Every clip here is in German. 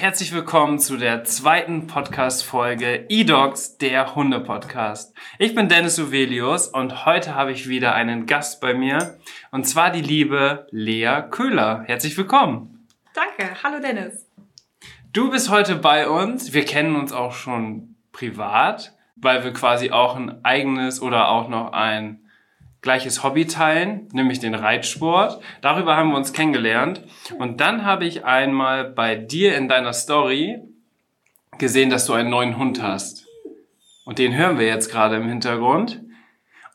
Herzlich willkommen zu der zweiten Podcast-Folge eDogs, der Hunde-Podcast. Ich bin Dennis Uvelius und heute habe ich wieder einen Gast bei mir und zwar die liebe Lea Köhler. Herzlich willkommen. Danke, hallo Dennis. Du bist heute bei uns. Wir kennen uns auch schon privat, weil wir quasi auch ein eigenes oder auch noch ein gleiches Hobby teilen, nämlich den Reitsport. Darüber haben wir uns kennengelernt. Und dann habe ich einmal bei dir in deiner Story gesehen, dass du einen neuen Hund hast. Und den hören wir jetzt gerade im Hintergrund.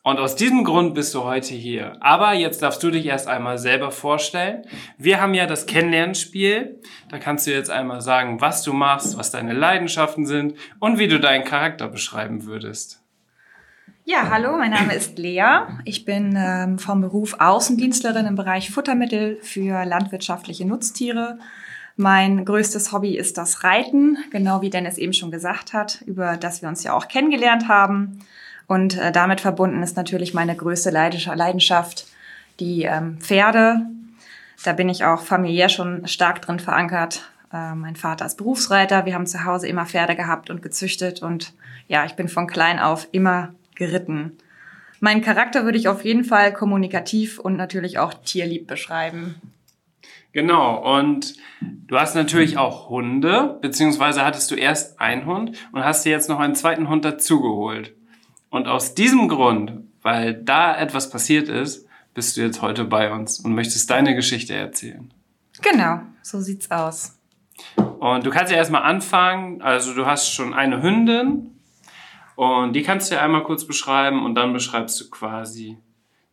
Und aus diesem Grund bist du heute hier. Aber jetzt darfst du dich erst einmal selber vorstellen. Wir haben ja das Kennenlernspiel. Da kannst du jetzt einmal sagen, was du machst, was deine Leidenschaften sind und wie du deinen Charakter beschreiben würdest. Ja, hallo, mein Name ist Lea. Ich bin ähm, vom Beruf Außendienstlerin im Bereich Futtermittel für landwirtschaftliche Nutztiere. Mein größtes Hobby ist das Reiten, genau wie Dennis eben schon gesagt hat, über das wir uns ja auch kennengelernt haben. Und äh, damit verbunden ist natürlich meine größte Leidenschaft die ähm, Pferde. Da bin ich auch familiär schon stark drin verankert. Äh, mein Vater ist Berufsreiter. Wir haben zu Hause immer Pferde gehabt und gezüchtet. Und ja, ich bin von klein auf immer geritten. Mein Charakter würde ich auf jeden Fall kommunikativ und natürlich auch tierlieb beschreiben. Genau, und du hast natürlich auch Hunde, beziehungsweise hattest du erst einen Hund und hast dir jetzt noch einen zweiten Hund dazugeholt. Und aus diesem Grund, weil da etwas passiert ist, bist du jetzt heute bei uns und möchtest deine Geschichte erzählen. Genau, so sieht's aus. Und du kannst ja erstmal anfangen. Also du hast schon eine Hündin und die kannst du ja einmal kurz beschreiben und dann beschreibst du quasi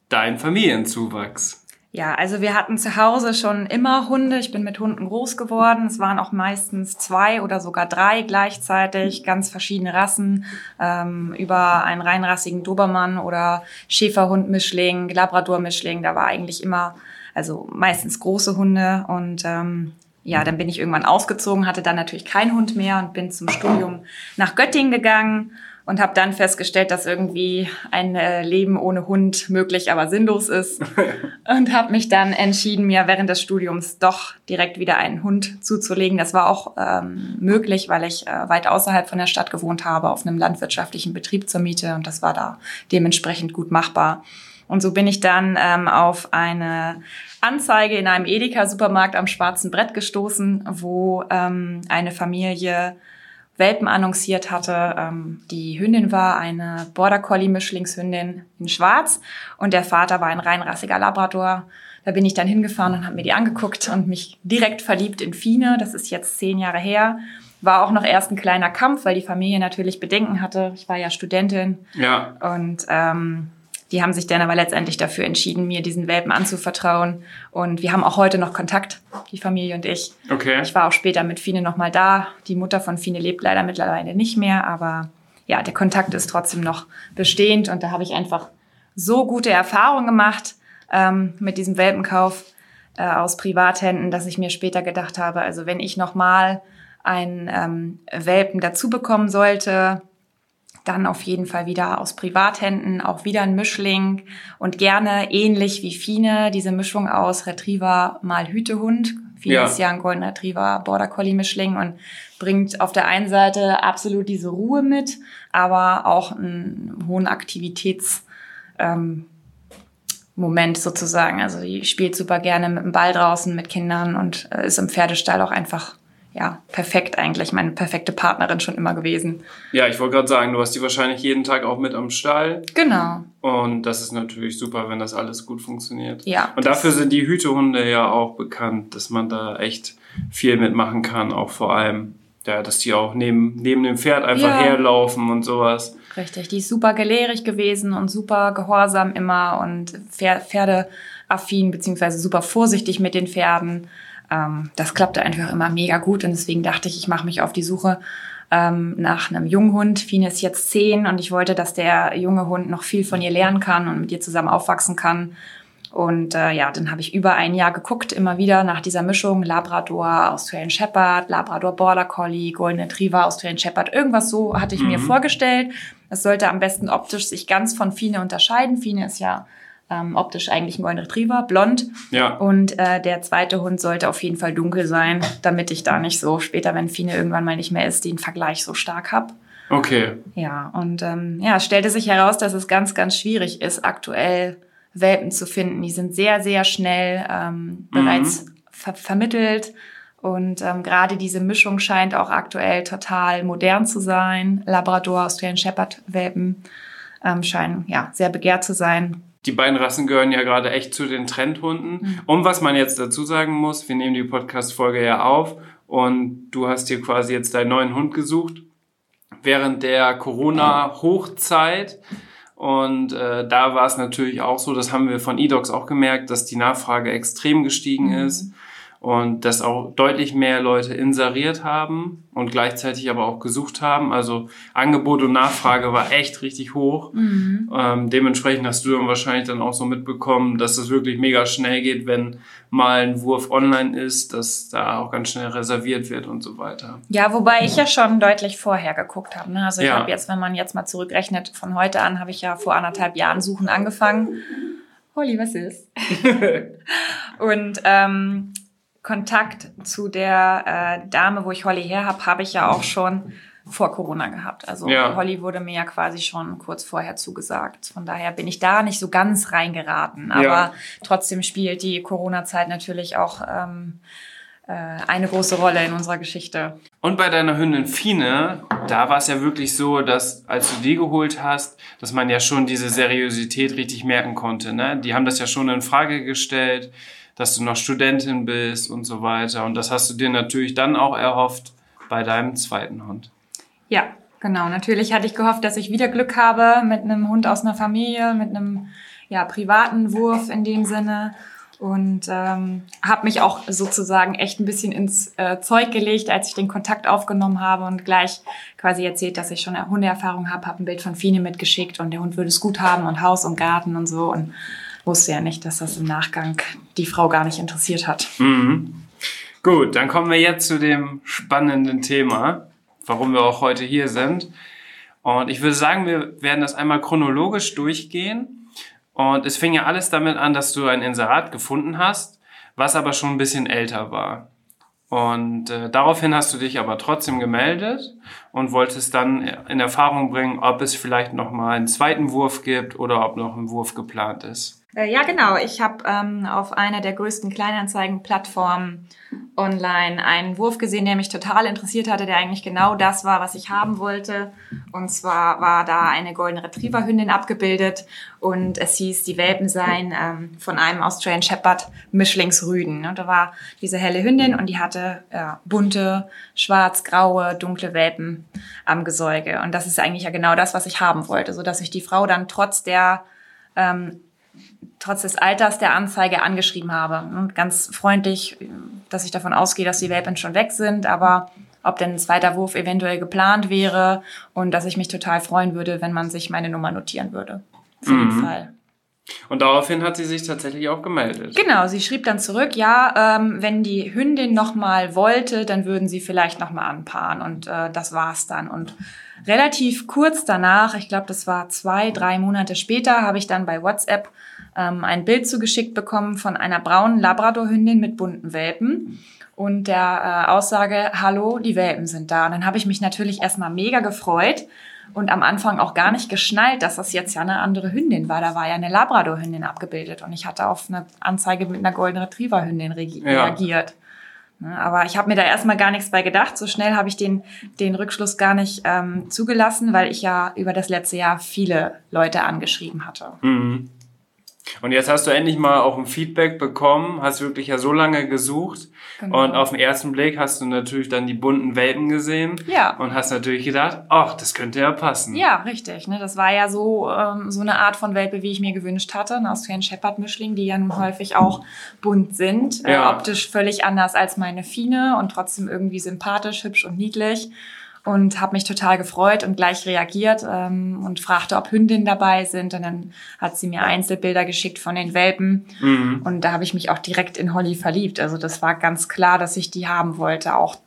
deinen Familienzuwachs. Ja, also wir hatten zu Hause schon immer Hunde. Ich bin mit Hunden groß geworden. Es waren auch meistens zwei oder sogar drei gleichzeitig, ganz verschiedene Rassen, ähm, über einen reinrassigen Dobermann oder Schäferhund-Mischling, Labrador-Mischling. Da war eigentlich immer, also meistens große Hunde und ähm, ja, dann bin ich irgendwann ausgezogen, hatte dann natürlich keinen Hund mehr und bin zum Studium nach Göttingen gegangen und habe dann festgestellt, dass irgendwie ein äh, Leben ohne Hund möglich, aber sinnlos ist und habe mich dann entschieden, mir während des Studiums doch direkt wieder einen Hund zuzulegen. Das war auch ähm, möglich, weil ich äh, weit außerhalb von der Stadt gewohnt habe, auf einem landwirtschaftlichen Betrieb zur Miete und das war da dementsprechend gut machbar. Und so bin ich dann ähm, auf eine Anzeige in einem Edeka-Supermarkt am Schwarzen Brett gestoßen, wo ähm, eine Familie Welpen annonciert hatte. Ähm, die Hündin war eine Border Collie Mischlingshündin in Schwarz und der Vater war ein reinrassiger Labrador. Da bin ich dann hingefahren und habe mir die angeguckt und mich direkt verliebt in Fine. Das ist jetzt zehn Jahre her. War auch noch erst ein kleiner Kampf, weil die Familie natürlich Bedenken hatte. Ich war ja Studentin. Ja. Und ähm, die haben sich dann aber letztendlich dafür entschieden, mir diesen Welpen anzuvertrauen. Und wir haben auch heute noch Kontakt, die Familie und ich. Okay. Ich war auch später mit Fine nochmal da. Die Mutter von Fine lebt leider mittlerweile nicht mehr, aber ja, der Kontakt ist trotzdem noch bestehend. Und da habe ich einfach so gute Erfahrungen gemacht ähm, mit diesem Welpenkauf äh, aus Privathänden, dass ich mir später gedacht habe, also wenn ich nochmal einen ähm, Welpen dazu bekommen sollte, dann auf jeden Fall wieder aus Privathänden, auch wieder ein Mischling und gerne ähnlich wie Fine, diese Mischung aus Retriever mal Hütehund. Fine ja. ist ja ein Golden Retriever Border Collie Mischling und bringt auf der einen Seite absolut diese Ruhe mit, aber auch einen hohen Aktivitäts, ähm, Moment sozusagen. Also die spielt super gerne mit dem Ball draußen mit Kindern und äh, ist im Pferdestall auch einfach ja, perfekt eigentlich, meine perfekte Partnerin schon immer gewesen. Ja, ich wollte gerade sagen, du hast die wahrscheinlich jeden Tag auch mit am Stall. Genau. Und das ist natürlich super, wenn das alles gut funktioniert. Ja. Und dafür sind die Hütehunde ja auch bekannt, dass man da echt viel mitmachen kann, auch vor allem, ja, dass die auch neben, neben dem Pferd einfach ja. herlaufen und sowas. Richtig, die ist super gelehrig gewesen und super gehorsam immer und Pferdeaffin, beziehungsweise super vorsichtig mit den Pferden ähm, das klappte einfach immer mega gut und deswegen dachte ich, ich mache mich auf die Suche ähm, nach einem Junghund. Fine ist jetzt zehn und ich wollte, dass der junge Hund noch viel von ihr lernen kann und mit ihr zusammen aufwachsen kann. Und äh, ja, dann habe ich über ein Jahr geguckt, immer wieder nach dieser Mischung Labrador, Australian Shepherd, Labrador Border Collie, Golden Retriever, Australian Shepherd. Irgendwas so hatte ich mhm. mir vorgestellt. Es sollte am besten optisch sich ganz von Fine unterscheiden. Fine ist ja ähm, optisch eigentlich ein Golden Retriever, blond. Ja. Und äh, der zweite Hund sollte auf jeden Fall dunkel sein, damit ich da nicht so später, wenn Fine irgendwann mal nicht mehr ist, den Vergleich so stark hab. Okay. Ja, und ähm, ja, es stellte sich heraus, dass es ganz, ganz schwierig ist, aktuell Welpen zu finden. Die sind sehr, sehr schnell ähm, bereits mhm. ver vermittelt. Und ähm, gerade diese Mischung scheint auch aktuell total modern zu sein. Labrador, Australian Shepherd Welpen ähm, scheinen ja sehr begehrt zu sein. Die beiden Rassen gehören ja gerade echt zu den Trendhunden. Mhm. Und was man jetzt dazu sagen muss, wir nehmen die Podcast-Folge ja auf und du hast hier quasi jetzt deinen neuen Hund gesucht während der Corona-Hochzeit. Und äh, da war es natürlich auch so, das haben wir von eDocs auch gemerkt, dass die Nachfrage extrem gestiegen mhm. ist und dass auch deutlich mehr Leute inseriert haben und gleichzeitig aber auch gesucht haben. Also Angebot und Nachfrage war echt richtig hoch. Mhm. Ähm, dementsprechend hast du dann wahrscheinlich dann auch so mitbekommen, dass es wirklich mega schnell geht, wenn mal ein Wurf online ist, dass da auch ganz schnell reserviert wird und so weiter. Ja, wobei ich ja schon deutlich vorher geguckt habe. Ne? Also ich ja. habe jetzt, wenn man jetzt mal zurückrechnet, von heute an habe ich ja vor anderthalb Jahren Suchen angefangen. Holly, was ist? und ähm, Kontakt zu der äh, Dame, wo ich Holly her habe, habe ich ja auch schon vor Corona gehabt. Also ja. Holly wurde mir ja quasi schon kurz vorher zugesagt. Von daher bin ich da nicht so ganz reingeraten. Aber ja. trotzdem spielt die Corona-Zeit natürlich auch ähm, äh, eine große Rolle in unserer Geschichte. Und bei deiner Hündin Fine, da war es ja wirklich so, dass als du die geholt hast, dass man ja schon diese Seriosität richtig merken konnte. Ne? Die haben das ja schon in Frage gestellt dass du noch Studentin bist und so weiter. Und das hast du dir natürlich dann auch erhofft bei deinem zweiten Hund. Ja, genau. Natürlich hatte ich gehofft, dass ich wieder Glück habe mit einem Hund aus einer Familie, mit einem ja, privaten Wurf in dem Sinne. Und ähm, habe mich auch sozusagen echt ein bisschen ins äh, Zeug gelegt, als ich den Kontakt aufgenommen habe und gleich quasi erzählt, dass ich schon Hundeerfahrung habe, habe ein Bild von Fine mitgeschickt und der Hund würde es gut haben und Haus und Garten und so. Und wusste ja nicht, dass das im Nachgang die Frau gar nicht interessiert hat. Mhm. Gut, dann kommen wir jetzt zu dem spannenden Thema, warum wir auch heute hier sind. Und ich würde sagen, wir werden das einmal chronologisch durchgehen. Und es fing ja alles damit an, dass du ein Inserat gefunden hast, was aber schon ein bisschen älter war. Und äh, daraufhin hast du dich aber trotzdem gemeldet und wolltest dann in Erfahrung bringen, ob es vielleicht noch mal einen zweiten Wurf gibt oder ob noch ein Wurf geplant ist. Äh, ja, genau. Ich habe ähm, auf einer der größten Kleinanzeigen-Plattformen online einen Wurf gesehen, der mich total interessiert hatte, der eigentlich genau das war, was ich haben wollte. Und zwar war da eine Golden Retriever-Hündin abgebildet und es hieß, die Welpen seien ähm, von einem Australian Shepherd Mischlingsrüden. Und da war diese helle Hündin und die hatte ja, bunte, schwarz-graue, dunkle Welpen am Gesäuge. Und das ist eigentlich ja genau das, was ich haben wollte, so dass ich die Frau dann trotz der ähm, trotz des Alters der Anzeige angeschrieben habe. Und ganz freundlich, dass ich davon ausgehe, dass die Welpen schon weg sind, aber ob denn ein zweiter Wurf eventuell geplant wäre und dass ich mich total freuen würde, wenn man sich meine Nummer notieren würde. Für mhm. den Fall. Und daraufhin hat sie sich tatsächlich auch gemeldet. Genau, sie schrieb dann zurück, ja, ähm, wenn die Hündin nochmal wollte, dann würden sie vielleicht nochmal anpaaren. Und äh, das war's dann. Und relativ kurz danach, ich glaube, das war zwei, drei Monate später, habe ich dann bei WhatsApp ähm, ein Bild zugeschickt bekommen von einer braunen Labradorhündin mit bunten Welpen und der äh, Aussage, hallo, die Welpen sind da. Und dann habe ich mich natürlich erstmal mega gefreut und am Anfang auch gar nicht geschnallt, dass das jetzt ja eine andere Hündin war. Da war ja eine Labradorhündin abgebildet und ich hatte auf eine Anzeige mit einer Golden Retriever Hündin reagiert. Ne, aber ich habe mir da erstmal gar nichts bei gedacht. So schnell habe ich den, den Rückschluss gar nicht ähm, zugelassen, weil ich ja über das letzte Jahr viele Leute angeschrieben hatte. Mhm. Und jetzt hast du endlich mal auch ein Feedback bekommen, hast wirklich ja so lange gesucht. Genau. Und auf den ersten Blick hast du natürlich dann die bunten Welpen gesehen. Ja. Und hast natürlich gedacht, ach, das könnte ja passen. Ja, richtig. Ne? Das war ja so, ähm, so eine Art von Welpe, wie ich mir gewünscht hatte. Ein Australian Shepherd Mischling, die ja nun häufig auch bunt sind. Äh, ja. Äh, optisch völlig anders als meine Fine und trotzdem irgendwie sympathisch, hübsch und niedlich. Und habe mich total gefreut und gleich reagiert ähm, und fragte, ob Hündinnen dabei sind. Und dann hat sie mir Einzelbilder geschickt von den Welpen. Mhm. Und da habe ich mich auch direkt in Holly verliebt. Also das war ganz klar, dass ich die haben wollte, auch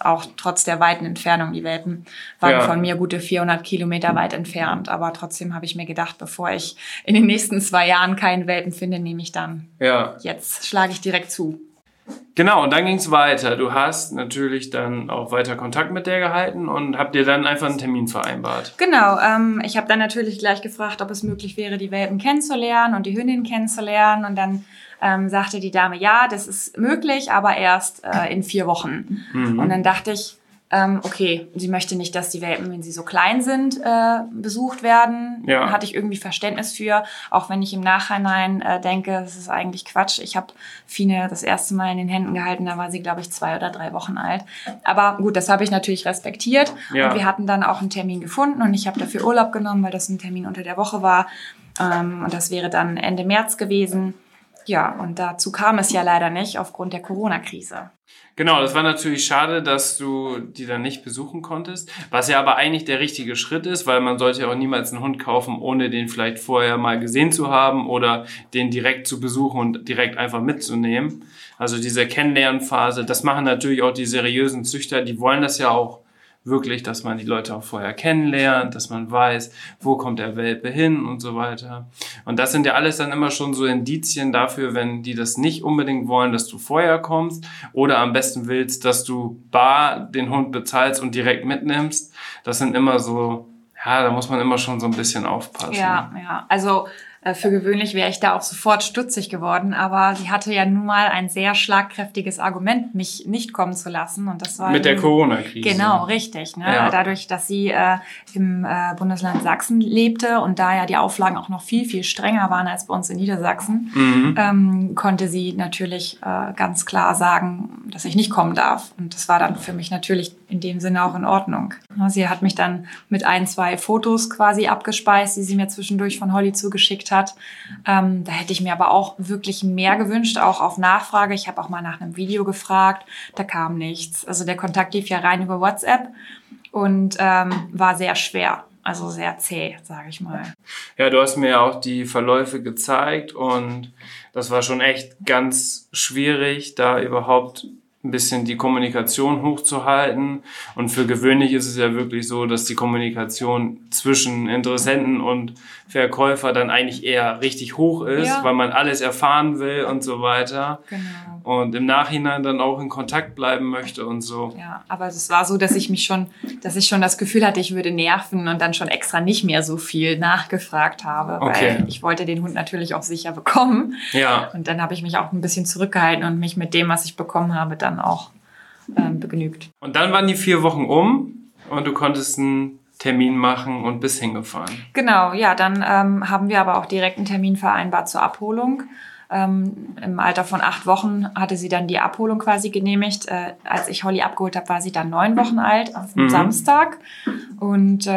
auch trotz der weiten Entfernung. Die Welpen waren ja. von mir gute 400 Kilometer weit entfernt. Aber trotzdem habe ich mir gedacht, bevor ich in den nächsten zwei Jahren keinen Welpen finde, nehme ich dann. Ja. Jetzt schlage ich direkt zu. Genau, und dann ging es weiter. Du hast natürlich dann auch weiter Kontakt mit der gehalten und habt dir dann einfach einen Termin vereinbart. Genau, ähm, ich habe dann natürlich gleich gefragt, ob es möglich wäre, die Welpen kennenzulernen und die Hündin kennenzulernen. Und dann ähm, sagte die Dame, ja, das ist möglich, aber erst äh, in vier Wochen. Mhm. Und dann dachte ich, ähm, okay, sie möchte nicht, dass die Welpen, wenn sie so klein sind, äh, besucht werden. Ja. Hatte ich irgendwie Verständnis für, auch wenn ich im Nachhinein äh, denke, das ist eigentlich Quatsch. Ich habe Fine das erste Mal in den Händen gehalten, da war sie, glaube ich, zwei oder drei Wochen alt. Aber gut, das habe ich natürlich respektiert. Ja. Und wir hatten dann auch einen Termin gefunden und ich habe dafür Urlaub genommen, weil das ein Termin unter der Woche war. Ähm, und das wäre dann Ende März gewesen. Ja, und dazu kam es ja leider nicht aufgrund der Corona-Krise. Genau, das war natürlich schade, dass du die dann nicht besuchen konntest, was ja aber eigentlich der richtige Schritt ist, weil man sollte ja auch niemals einen Hund kaufen, ohne den vielleicht vorher mal gesehen zu haben oder den direkt zu besuchen und direkt einfach mitzunehmen. Also diese Kennenlernphase, das machen natürlich auch die seriösen Züchter, die wollen das ja auch wirklich, dass man die Leute auch vorher kennenlernt, dass man weiß, wo kommt der Welpe hin und so weiter. Und das sind ja alles dann immer schon so Indizien dafür, wenn die das nicht unbedingt wollen, dass du vorher kommst oder am besten willst, dass du bar den Hund bezahlst und direkt mitnimmst. Das sind immer so, ja, da muss man immer schon so ein bisschen aufpassen. Ja, ja. Also für gewöhnlich wäre ich da auch sofort stutzig geworden, aber sie hatte ja nun mal ein sehr schlagkräftiges Argument, mich nicht kommen zu lassen. Und das war mit der Corona-Krise. Genau, richtig. Ne? Ja. Dadurch, dass sie äh, im äh, Bundesland Sachsen lebte und da ja die Auflagen auch noch viel, viel strenger waren als bei uns in Niedersachsen, mhm. ähm, konnte sie natürlich äh, ganz klar sagen, dass ich nicht kommen darf. Und das war dann für mich natürlich in dem Sinne auch in Ordnung. Sie hat mich dann mit ein, zwei Fotos quasi abgespeist, die sie mir zwischendurch von Holly zugeschickt hat. Ähm, da hätte ich mir aber auch wirklich mehr gewünscht, auch auf Nachfrage. Ich habe auch mal nach einem Video gefragt, da kam nichts. Also der Kontakt lief ja rein über WhatsApp und ähm, war sehr schwer. Also sehr zäh, sage ich mal. Ja, du hast mir ja auch die Verläufe gezeigt und das war schon echt ganz schwierig, da überhaupt ein bisschen die Kommunikation hochzuhalten. Und für gewöhnlich ist es ja wirklich so, dass die Kommunikation zwischen Interessenten und Verkäufer dann eigentlich eher richtig hoch ist, ja. weil man alles erfahren will und so weiter. Genau. Und im Nachhinein dann auch in Kontakt bleiben möchte und so. Ja, aber es war so, dass ich mich schon, dass ich schon das Gefühl hatte, ich würde nerven und dann schon extra nicht mehr so viel nachgefragt habe, okay. weil ich wollte den Hund natürlich auch sicher bekommen. Ja. Und dann habe ich mich auch ein bisschen zurückgehalten und mich mit dem, was ich bekommen habe, dann auch ähm, begnügt. Und dann waren die vier Wochen um und du konntest einen Termin machen und bis hingefahren. Genau, ja, dann ähm, haben wir aber auch direkt einen Termin vereinbart zur Abholung. Ähm, Im Alter von acht Wochen hatte sie dann die Abholung quasi genehmigt. Äh, als ich Holly abgeholt habe, war sie dann neun Wochen alt, auf dem mhm. Samstag. Und äh,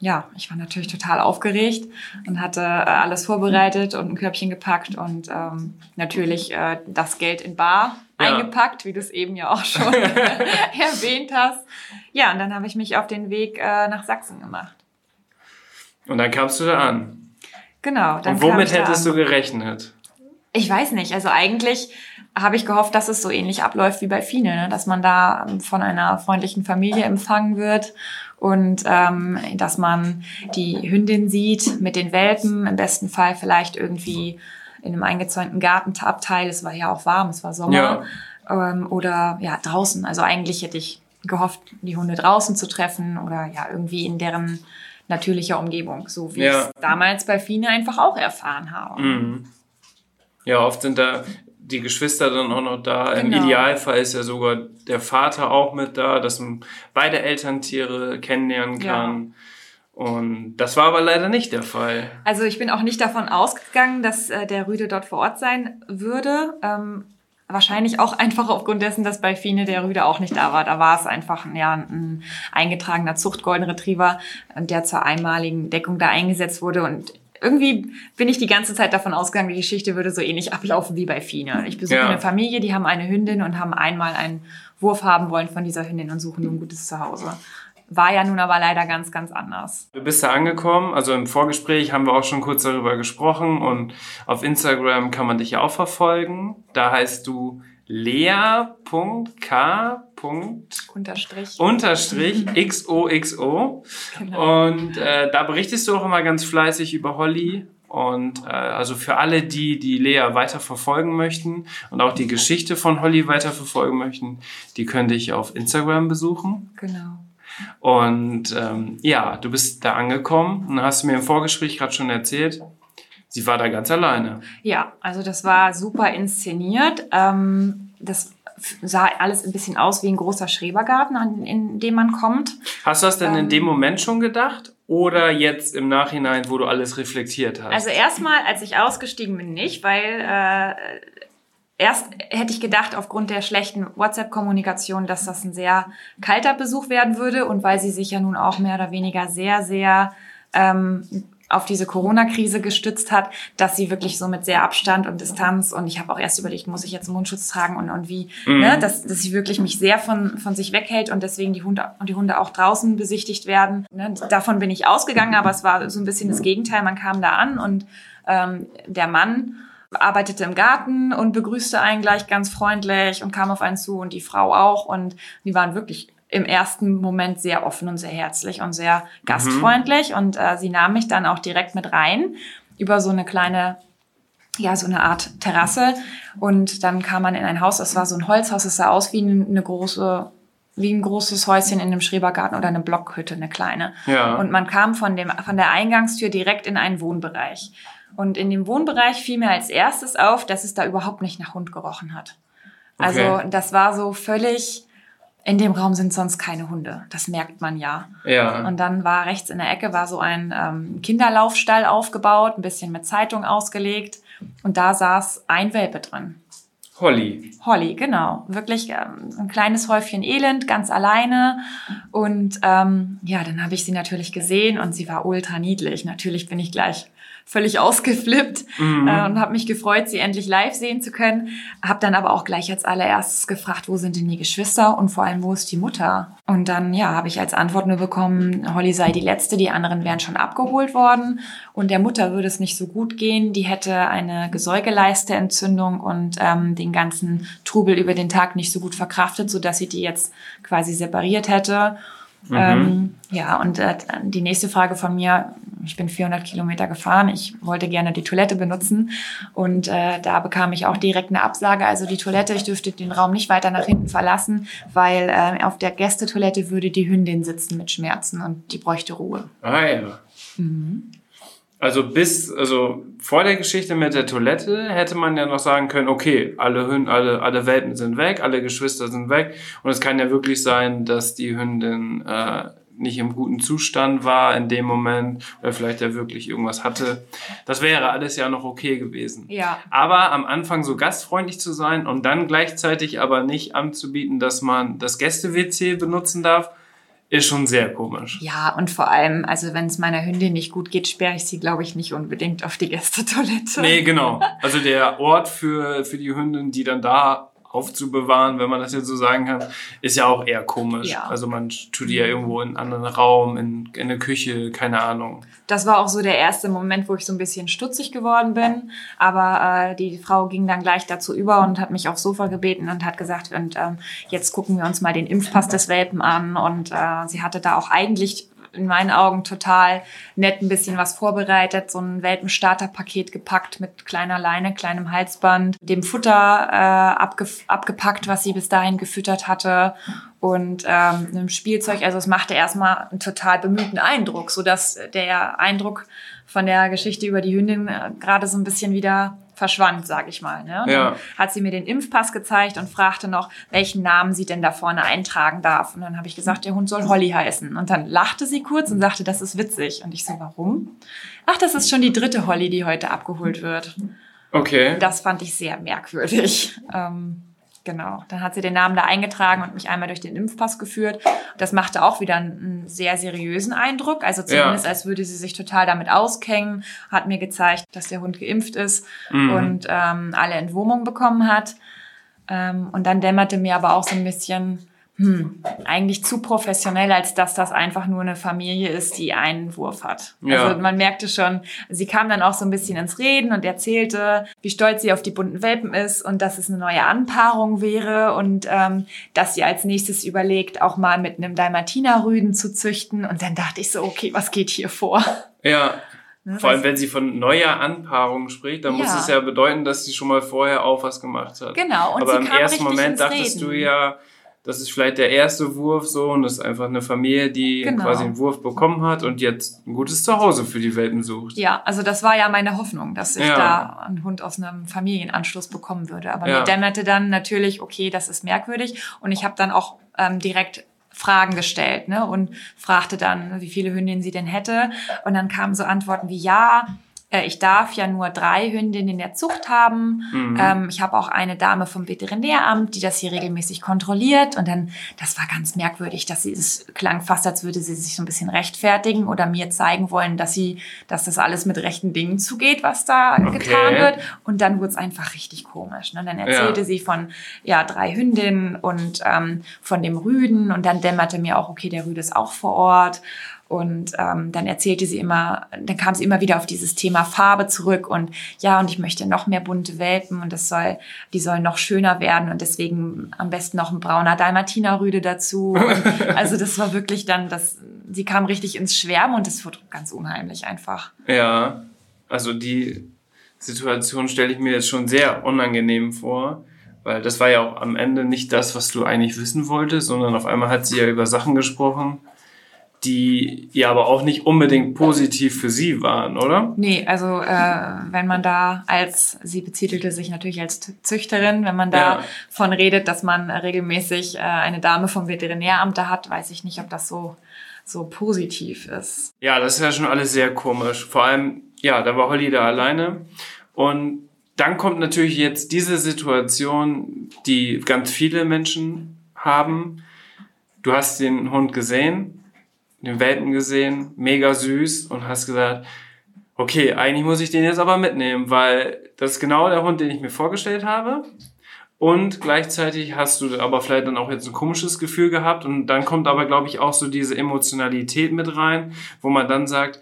ja, ich war natürlich total aufgeregt und hatte äh, alles vorbereitet und ein Körbchen gepackt und ähm, natürlich äh, das Geld in Bar ja. eingepackt, wie du es eben ja auch schon erwähnt hast. Ja, und dann habe ich mich auf den Weg äh, nach Sachsen gemacht. Und dann kamst du da an. Genau. Dann und womit hättest du gerechnet? Ich weiß nicht. Also eigentlich habe ich gehofft, dass es so ähnlich abläuft wie bei Fine, ne? dass man da von einer freundlichen Familie empfangen wird und ähm, dass man die Hündin sieht mit den Welpen, im besten Fall vielleicht irgendwie in einem eingezäunten Gartenabteil. Es war ja auch warm, es war Sommer. Ja. Ähm, oder ja, draußen. Also eigentlich hätte ich gehofft, die Hunde draußen zu treffen oder ja, irgendwie in deren natürlicher Umgebung, so wie ja. ich es damals bei Fine einfach auch erfahren habe. Mhm. Ja, oft sind da die Geschwister dann auch noch da. Genau. Im Idealfall ist ja sogar der Vater auch mit da, dass man beide Elterntiere kennenlernen kann. Ja. Und das war aber leider nicht der Fall. Also ich bin auch nicht davon ausgegangen, dass äh, der Rüde dort vor Ort sein würde. Ähm, wahrscheinlich auch einfach aufgrund dessen, dass bei Fine der Rüde auch nicht da war. Da war es einfach ja, ein eingetragener Zucht Golden Retriever, der zur einmaligen Deckung da eingesetzt wurde. Und irgendwie bin ich die ganze Zeit davon ausgegangen, die Geschichte würde so ähnlich ablaufen wie bei Fine. Ich besuche ja. eine Familie, die haben eine Hündin und haben einmal einen Wurf haben wollen von dieser Hündin und suchen nun ein gutes Zuhause. War ja nun aber leider ganz, ganz anders. Du bist da angekommen, also im Vorgespräch haben wir auch schon kurz darüber gesprochen und auf Instagram kann man dich ja auch verfolgen. Da heißt du lea.k. Unterstrich. Unterstrich XOXO. Genau. Und äh, da berichtest du auch immer ganz fleißig über Holly. Und äh, also für alle, die die Lea weiter verfolgen möchten und auch die Geschichte von Holly weiter verfolgen möchten, die können dich auf Instagram besuchen. Genau. Und ähm, ja, du bist da angekommen und hast mir im Vorgespräch gerade schon erzählt, sie war da ganz alleine. Ja, also das war super inszeniert. Ähm, das sah alles ein bisschen aus wie ein großer Schrebergarten, in, in dem man kommt. Hast du das denn ähm, in dem Moment schon gedacht? Oder jetzt im Nachhinein, wo du alles reflektiert hast? Also erstmal, als ich ausgestiegen bin, nicht, weil äh, erst hätte ich gedacht, aufgrund der schlechten WhatsApp-Kommunikation, dass das ein sehr kalter Besuch werden würde und weil sie sich ja nun auch mehr oder weniger sehr, sehr ähm, auf diese Corona-Krise gestützt hat, dass sie wirklich so mit sehr Abstand und Distanz und ich habe auch erst überlegt, muss ich jetzt Mundschutz tragen und, und wie, mhm. ne, dass, dass sie wirklich mich sehr von, von sich weghält und deswegen die Hunde und die Hunde auch draußen besichtigt werden. Ne, davon bin ich ausgegangen, aber es war so ein bisschen das Gegenteil. Man kam da an und ähm, der Mann arbeitete im Garten und begrüßte einen gleich ganz freundlich und kam auf einen zu und die Frau auch und die waren wirklich im ersten Moment sehr offen und sehr herzlich und sehr gastfreundlich. Mhm. Und äh, sie nahm mich dann auch direkt mit rein über so eine kleine, ja, so eine Art Terrasse. Und dann kam man in ein Haus, das war so ein Holzhaus, es sah aus wie eine große wie ein großes Häuschen in einem Schrebergarten oder eine Blockhütte, eine kleine. Ja. Und man kam von, dem, von der Eingangstür direkt in einen Wohnbereich. Und in dem Wohnbereich fiel mir als erstes auf, dass es da überhaupt nicht nach Hund gerochen hat. Also okay. das war so völlig in dem Raum sind sonst keine Hunde. Das merkt man ja. Ja. Und dann war rechts in der Ecke war so ein ähm, Kinderlaufstall aufgebaut, ein bisschen mit Zeitung ausgelegt. Und da saß ein Welpe drin. Holly. Holly, genau. Wirklich ähm, ein kleines Häufchen Elend, ganz alleine. Und ähm, ja, dann habe ich sie natürlich gesehen und sie war ultra niedlich. Natürlich bin ich gleich völlig ausgeflippt mhm. äh, und habe mich gefreut, sie endlich live sehen zu können. Habe dann aber auch gleich als allererstes gefragt, wo sind denn die Geschwister und vor allem, wo ist die Mutter? Und dann, ja, habe ich als Antwort nur bekommen, Holly sei die Letzte, die anderen wären schon abgeholt worden und der Mutter würde es nicht so gut gehen. Die hätte eine Gesäugeleisteentzündung und ähm, den ganzen Trubel über den Tag nicht so gut verkraftet, sodass sie die jetzt quasi separiert hätte. Mhm. Ähm, ja, und äh, die nächste Frage von mir, ich bin 400 Kilometer gefahren, ich wollte gerne die Toilette benutzen und äh, da bekam ich auch direkt eine Absage, also die Toilette, ich dürfte den Raum nicht weiter nach hinten verlassen, weil äh, auf der Gästetoilette würde die Hündin sitzen mit Schmerzen und die bräuchte Ruhe. Ah ja. Mhm. Also bis, also vor der Geschichte mit der Toilette hätte man ja noch sagen können, okay, alle Hünden, alle, alle Welpen sind weg, alle Geschwister sind weg. Und es kann ja wirklich sein, dass die Hündin äh, nicht im guten Zustand war in dem Moment oder vielleicht ja wirklich irgendwas hatte. Das wäre alles ja noch okay gewesen. Ja. Aber am Anfang so gastfreundlich zu sein und dann gleichzeitig aber nicht anzubieten, dass man das Gäste-WC benutzen darf, ist schon sehr komisch. Ja, und vor allem, also wenn es meiner Hündin nicht gut geht, sperre ich sie, glaube ich, nicht unbedingt auf die Gästetoilette. Nee, genau. Also der Ort für, für die Hündin, die dann da aufzubewahren, wenn man das jetzt so sagen kann, ist ja auch eher komisch. Ja. Also man tut die ja irgendwo in einen anderen Raum, in, in eine Küche, keine Ahnung. Das war auch so der erste Moment, wo ich so ein bisschen stutzig geworden bin. Aber äh, die Frau ging dann gleich dazu über und hat mich aufs Sofa gebeten und hat gesagt, und ähm, jetzt gucken wir uns mal den Impfpass des Welpen an. Und äh, sie hatte da auch eigentlich in meinen Augen total nett ein bisschen was vorbereitet, so ein Welpenstarterpaket gepackt mit kleiner Leine, kleinem Halsband, dem Futter äh, abge abgepackt, was sie bis dahin gefüttert hatte und ähm, einem Spielzeug. Also es machte erstmal einen total bemühten Eindruck, so dass der Eindruck von der Geschichte über die Hündin äh, gerade so ein bisschen wieder verschwand, sage ich mal. Ne? Ja. hat sie mir den Impfpass gezeigt und fragte noch, welchen Namen sie denn da vorne eintragen darf. Und dann habe ich gesagt, der Hund soll Holly heißen. Und dann lachte sie kurz und sagte, das ist witzig. Und ich so, warum? Ach, das ist schon die dritte Holly, die heute abgeholt wird. Okay. Das fand ich sehr merkwürdig. Ähm, Genau. Dann hat sie den Namen da eingetragen und mich einmal durch den Impfpass geführt. Das machte auch wieder einen sehr seriösen Eindruck. Also zumindest ja. als würde sie sich total damit auskennen, hat mir gezeigt, dass der Hund geimpft ist mhm. und ähm, alle Entwurmung bekommen hat. Ähm, und dann dämmerte mir aber auch so ein bisschen, hm, eigentlich zu professionell, als dass das einfach nur eine Familie ist, die einen Wurf hat. Ja. Also man merkte schon, sie kam dann auch so ein bisschen ins Reden und erzählte, wie stolz sie auf die bunten Welpen ist und dass es eine neue Anpaarung wäre und ähm, dass sie als nächstes überlegt, auch mal mit einem Dalmatiner-Rüden zu züchten. Und dann dachte ich so, okay, was geht hier vor? Ja. Ne, Vor allem, wenn sie von neuer Anpaarung spricht, dann muss Ja. es ja bedeuten, dass sie schon mal vorher auch was gemacht hat. Genau, und Aber im ersten Moment dachtest du ja, das ist vielleicht der erste Wurf so und das ist einfach eine Familie, die Genau. quasi einen Wurf bekommen hat und jetzt ein gutes Zuhause für die Welpen sucht. Ja, also das war ja meine Hoffnung, dass ich Ja. da einen Hund aus einem Familienanschluss bekommen würde. Aber Ja. mir dämmerte dann natürlich, okay, das ist merkwürdig. Und ich habe dann auch ähm, direkt Fragen gestellt ne? und fragte dann, wie viele Hündinnen sie denn hätte. Und dann kamen so Antworten wie, ja, äh, ich darf ja nur drei Hündinnen in der Zucht haben. Mhm. Ähm, ich habe auch eine Dame vom Veterinäramt, die das hier regelmäßig kontrolliert. Und dann, das war ganz merkwürdig, dass sie, es klang fast, als würde sie sich so ein bisschen rechtfertigen oder mir zeigen wollen, dass sie, dass das alles mit rechten Dingen zugeht, was da Okay. getan wird. Und dann wurde es einfach richtig komisch. Ne? Dann erzählte Ja. sie von ja drei Hündinnen und ähm, von dem Rüden. Und dann dämmerte mir auch, okay, der Rüde ist auch vor Ort. Und ähm, dann erzählte sie immer, dann kam sie immer wieder auf dieses Thema Farbe zurück und ja, und ich möchte noch mehr bunte Welpen und das soll, die sollen noch schöner werden und deswegen am besten noch ein brauner Dalmatinerrüde dazu. Und also das war wirklich dann, das, sie kam richtig ins Schwärmen und das wurde ganz unheimlich einfach. Ja, also die Situation stelle ich mir jetzt schon sehr unangenehm vor, weil das war ja auch am Ende nicht das, was du eigentlich wissen wolltest, sondern auf einmal hat sie ja über Sachen gesprochen, die ja aber auch nicht unbedingt positiv für sie waren, oder? Nee, also äh, wenn man da als, sie betitelte sich natürlich als Züchterin, wenn man da Ja. von redet, dass man regelmäßig äh, eine Dame vom Veterinäramt da hat, weiß ich nicht, ob das so, so positiv ist. Ja, das ist ja schon alles sehr komisch. Vor allem, ja, da war Holly da alleine. Und dann kommt natürlich jetzt diese Situation, die ganz viele Menschen haben. Du hast den Hund gesehen, den Welpen gesehen, mega süß und hast gesagt, okay, eigentlich muss ich den jetzt aber mitnehmen, weil das ist genau der Hund, den ich mir vorgestellt habe. Und gleichzeitig hast du aber vielleicht dann auch jetzt ein komisches Gefühl gehabt und dann kommt aber, glaube ich, auch so diese Emotionalität mit rein, wo man dann sagt,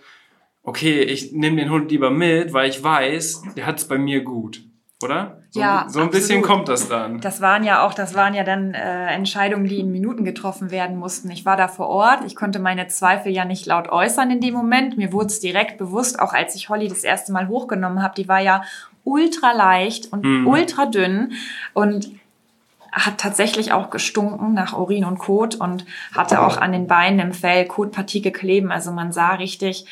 okay, ich nehme den Hund lieber mit, weil ich weiß, der hat es bei mir gut, oder? So, Ja, so ein bisschen absolut. kommt das dann. Das waren ja auch, das waren ja dann äh, Entscheidungen, die in Minuten getroffen werden mussten. Ich war da vor Ort, ich konnte meine Zweifel ja nicht laut äußern in dem Moment. Mir wurde es direkt bewusst, auch als ich Holly das erste Mal hochgenommen habe, die war ja ultra leicht und Mhm. ultra dünn und hat tatsächlich auch gestunken nach Urin und Kot und hatte auch an den Beinen im Fell Kotpartikel kleben. Also man sah richtig,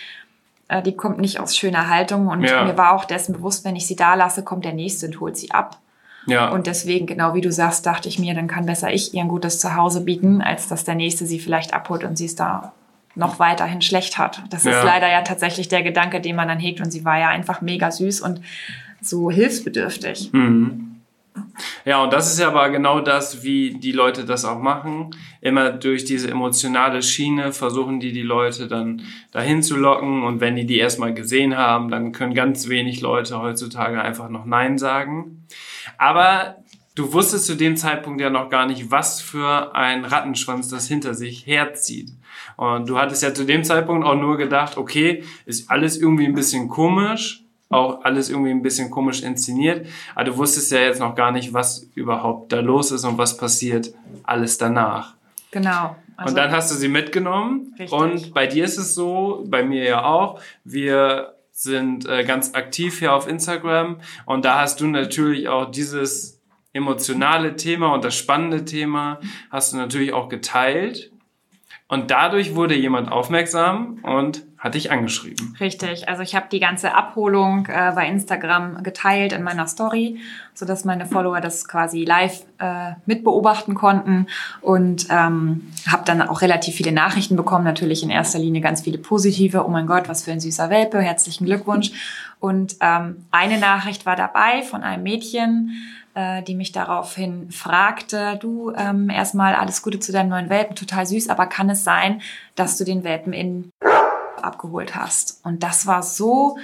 äh, die kommt nicht aus schöner Haltung und Ja. mir war auch dessen bewusst, wenn ich sie da lasse, kommt der nächste und holt sie ab. Ja, Und deswegen, genau wie du sagst, dachte ich mir, dann kann besser ich ihr ein gutes Zuhause bieten, als dass der Nächste sie vielleicht abholt und sie es da noch weiterhin schlecht hat. Das Ja. ist leider ja tatsächlich der Gedanke, den man dann hegt. Und sie war ja einfach mega süß und so hilfsbedürftig. Mhm. Ja, und das ist ja aber genau das, wie die Leute das auch machen. Immer durch diese emotionale Schiene versuchen die die Leute dann dahin zu locken. Und wenn die die erstmal gesehen haben, dann können ganz wenig Leute heutzutage einfach noch Nein sagen. Aber du wusstest zu dem Zeitpunkt ja noch gar nicht, was für ein Rattenschwanz das hinter sich herzieht. Und du hattest ja zu dem Zeitpunkt auch nur gedacht, okay, ist alles irgendwie ein bisschen komisch, auch alles irgendwie ein bisschen komisch inszeniert, aber du wusstest ja jetzt noch gar nicht, was überhaupt da los ist und was passiert alles danach. Genau. Also, und dann hast du sie mitgenommen Richtig. und bei dir ist es so, bei mir ja auch, wir sind äh, ganz aktiv hier auf Instagram und da hast du natürlich auch dieses emotionale Thema und das spannende Thema hast du natürlich auch geteilt und dadurch wurde jemand aufmerksam und hat dich angeschrieben. Richtig. Also ich habe die ganze Abholung äh, bei Instagram geteilt in meiner Story, so dass meine Follower das quasi live äh, mitbeobachten konnten und ähm, habe dann auch relativ viele Nachrichten bekommen. Natürlich in erster Linie ganz viele positive. Oh mein Gott, was für ein süßer Welpe! Herzlichen Glückwunsch. Und ähm, eine Nachricht war dabei von einem Mädchen, äh, die mich daraufhin fragte, du ähm, erstmal alles Gute zu deinem neuen Welpen, total süß, aber kann es sein, dass du den Welpen in abgeholt hast. Und das war so,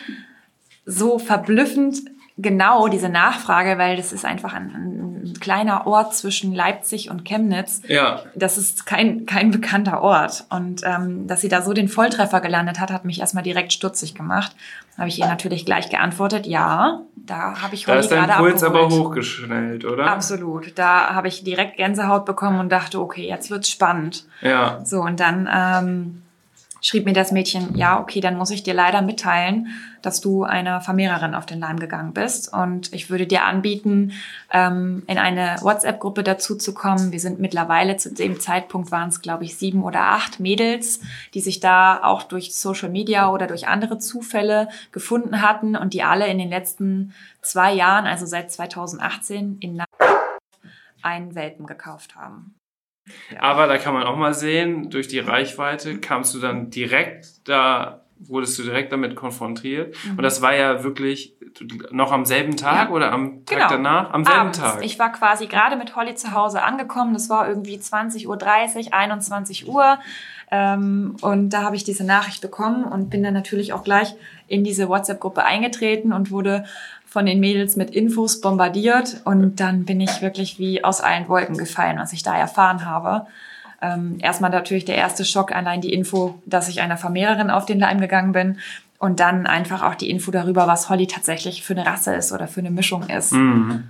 so verblüffend genau diese Nachfrage, weil das ist einfach ein, ein ein kleiner Ort zwischen Leipzig und Chemnitz. Ja. Das ist kein, kein bekannter Ort. Und ähm, dass sie da so den Volltreffer gelandet hat, hat mich erstmal direkt stutzig gemacht. Habe ich ihr natürlich gleich geantwortet, ja, da habe ich Da Holly ist dein gerade Puls aber hochgeschnellt, oder? Absolut. Da habe ich direkt Gänsehaut bekommen und dachte, okay, jetzt wird's spannend. Ja. So, und dann ähm, schrieb mir das Mädchen, ja, okay, dann muss ich dir leider mitteilen, dass du einer Vermehrerin auf den Leim gegangen bist. Und ich würde dir anbieten, ähm, in eine WhatsApp-Gruppe dazu zu kommen. Wir sind mittlerweile, zu dem Zeitpunkt waren es, glaube ich, sieben oder acht Mädels, die sich da auch durch Social Media oder durch andere Zufälle gefunden hatten und die alle in den letzten zwei Jahren, also seit 2018, in einen Welpen gekauft haben. Aber da kann man auch mal sehen, durch die Reichweite kamst du dann direkt da, wurdest du direkt damit konfrontiert. Und das war ja wirklich noch am selben Tag Ja. oder am Tag danach? Am selben Abends. Tag. Ich war quasi gerade mit Holly zu Hause angekommen. Das war irgendwie 20.30 Uhr, 21 Uhr. Ähm, und da habe ich diese Nachricht bekommen und bin dann natürlich auch gleich in diese WhatsApp-Gruppe eingetreten und wurde von den Mädels mit Infos bombardiert. Und dann bin ich wirklich wie aus allen Wolken gefallen, was ich da erfahren habe. Ähm, erstmal natürlich der erste Schock, allein die Info, dass ich einer Vermehrerin auf den Leim gegangen bin. Und dann einfach auch die Info darüber, was Holly tatsächlich für eine Rasse ist oder für eine Mischung ist. Mhm.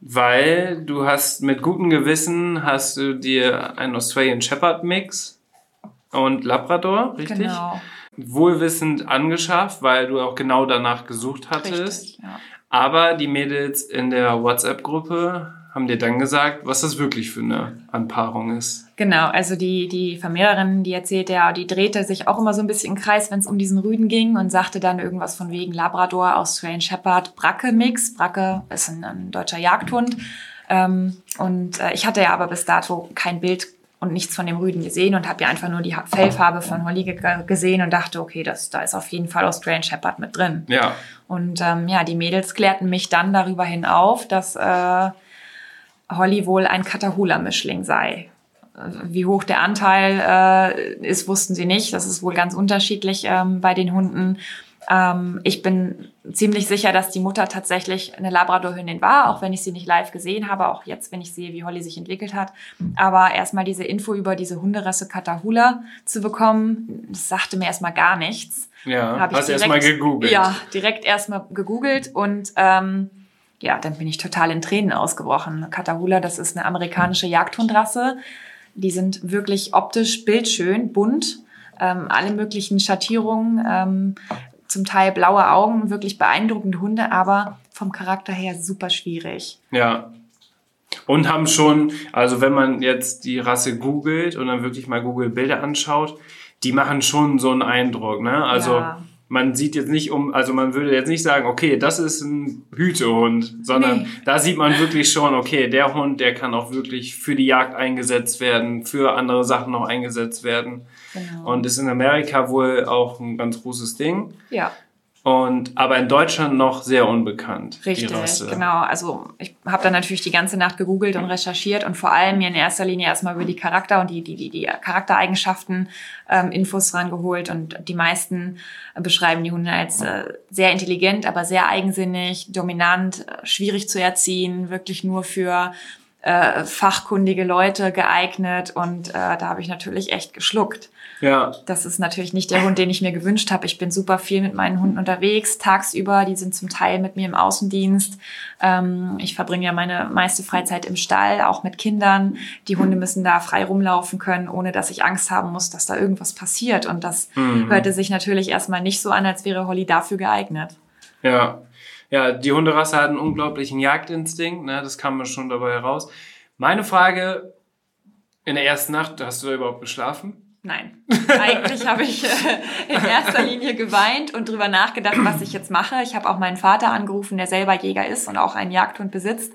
Weil du hast mit gutem Gewissen hast du dir einen Australian Shepherd Mix und Labrador, richtig? Genau. Wohlwissend angeschafft, weil du auch genau danach gesucht hattest. Richtig, ja. Aber die Mädels in der WhatsApp-Gruppe haben dir dann gesagt, was das wirklich für eine Anpaarung ist. Genau, also die, die Vermehrerin, die erzählt ja, die drehte sich auch immer so ein bisschen im Kreis, wenn es um diesen Rüden ging und sagte dann irgendwas von wegen Labrador, Australian Shepherd, Bracke-Mix. Bracke ist ein, ein deutscher Jagdhund. Ähm, und äh, ich hatte ja aber bis dato kein Bild und nichts von dem Rüden gesehen und habe ja einfach nur die Fellfarbe von Holly ge gesehen und dachte, okay, das, da ist auf jeden Fall Australian Shepherd mit drin. Ja, Und ähm, ja, die Mädels klärten mich dann darüber hin auf, dass äh, Holly wohl ein Catahoula-Mischling sei. Äh, Wie hoch der Anteil äh, ist, wussten sie nicht. Das ist wohl ganz unterschiedlich ähm, bei den Hunden. Ähm, ich bin ziemlich sicher, dass die Mutter tatsächlich eine Labradorhündin war, auch wenn ich sie nicht live gesehen habe, auch jetzt, wenn ich sehe, wie Holly sich entwickelt hat. Aber erstmal diese Info über diese Hunderasse Catahoula zu bekommen, das sagte mir erstmal gar nichts. ja. Hab ich Hast erstmal gegoogelt. Ja, direkt erstmal gegoogelt und ähm, ja, dann bin ich total in Tränen ausgebrochen. Catahoula, das ist eine amerikanische Jagdhundrasse. Die sind wirklich optisch bildschön, bunt, ähm, alle möglichen Schattierungen, ähm, zum Teil blaue Augen, wirklich beeindruckende Hunde, aber vom Charakter her super schwierig. Ja. Und haben schon, also wenn man jetzt die Rasse googelt und dann wirklich mal Google-Bilder anschaut, die machen schon so einen Eindruck, ne? Also Ja. Man sieht jetzt nicht um, also man würde jetzt nicht sagen, okay, das ist ein Hütehund, sondern Nee. da sieht man wirklich schon, okay, der Hund, der kann auch wirklich für die Jagd eingesetzt werden, für andere Sachen noch eingesetzt werden. Genau. Und ist in Amerika wohl auch ein ganz großes Ding. ja. Und aber in Deutschland noch sehr unbekannt. Richtig, genau. Also ich habe dann natürlich die ganze Nacht gegoogelt und recherchiert und vor allem mir in erster Linie erstmal über die Charakter und die, die, die, die Charaktereigenschaften ähm, Infos rangeholt und die meisten beschreiben die Hunde als äh, sehr intelligent, aber sehr eigensinnig, dominant, äh, schwierig zu erziehen, wirklich nur für äh, fachkundige Leute geeignet und äh, da habe ich natürlich echt geschluckt. Ja, Das ist natürlich nicht der Hund, den ich mir gewünscht habe. Ich bin super viel mit meinen Hunden unterwegs, tagsüber. Die sind zum Teil mit mir im Außendienst. Ähm, ich verbringe ja meine meiste Freizeit im Stall, auch mit Kindern. Die Hunde müssen da frei rumlaufen können, ohne dass ich Angst haben muss, dass da irgendwas passiert. Und das Mhm. hörte sich natürlich erstmal nicht so an, als wäre Holly dafür geeignet. Ja, ja, die Hunderasse hat einen unglaublichen Jagdinstinkt, ne? das kam mir schon dabei heraus. Meine Frage, in der ersten Nacht, hast du da überhaupt geschlafen? Nein. Eigentlich habe ich äh, in erster Linie geweint und drüber nachgedacht, was ich jetzt mache. Ich habe auch meinen Vater angerufen, der selber Jäger ist und auch einen Jagdhund besitzt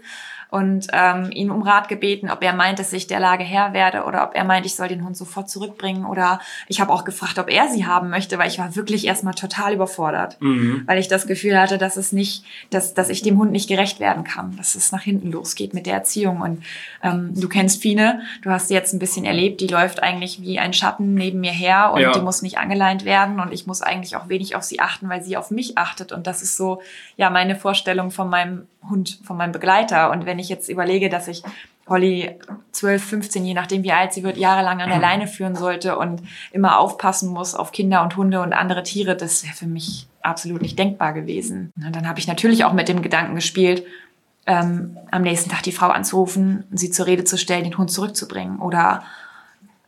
und ähm, ihn um Rat gebeten, ob er meint, dass ich der Lage Herr werde oder ob er meint, ich soll den Hund sofort zurückbringen oder ich habe auch gefragt, ob er sie haben möchte, weil ich war wirklich erstmal total überfordert, Mhm. weil ich das Gefühl hatte, dass es nicht, dass, dass ich dem Hund nicht gerecht werden kann, dass es nach hinten losgeht mit der Erziehung und ähm, du kennst Fine, du hast sie jetzt ein bisschen erlebt, die läuft eigentlich wie ein Schatten neben mir her und Ja. die muss nicht angeleint werden und ich muss eigentlich auch wenig auf sie achten, weil sie auf mich achtet und das ist so ja meine Vorstellung von meinem Hund, von meinem Begleiter und wenn ich jetzt überlege, dass ich Holly 12, 15, je nachdem wie alt sie wird, jahrelang an der Leine führen sollte und immer aufpassen muss auf Kinder und Hunde und andere Tiere, das wäre für mich absolut nicht denkbar gewesen. Und dann habe ich natürlich auch mit dem Gedanken gespielt, ähm, am nächsten Tag die Frau anzurufen, sie zur Rede zu stellen, den Hund zurückzubringen oder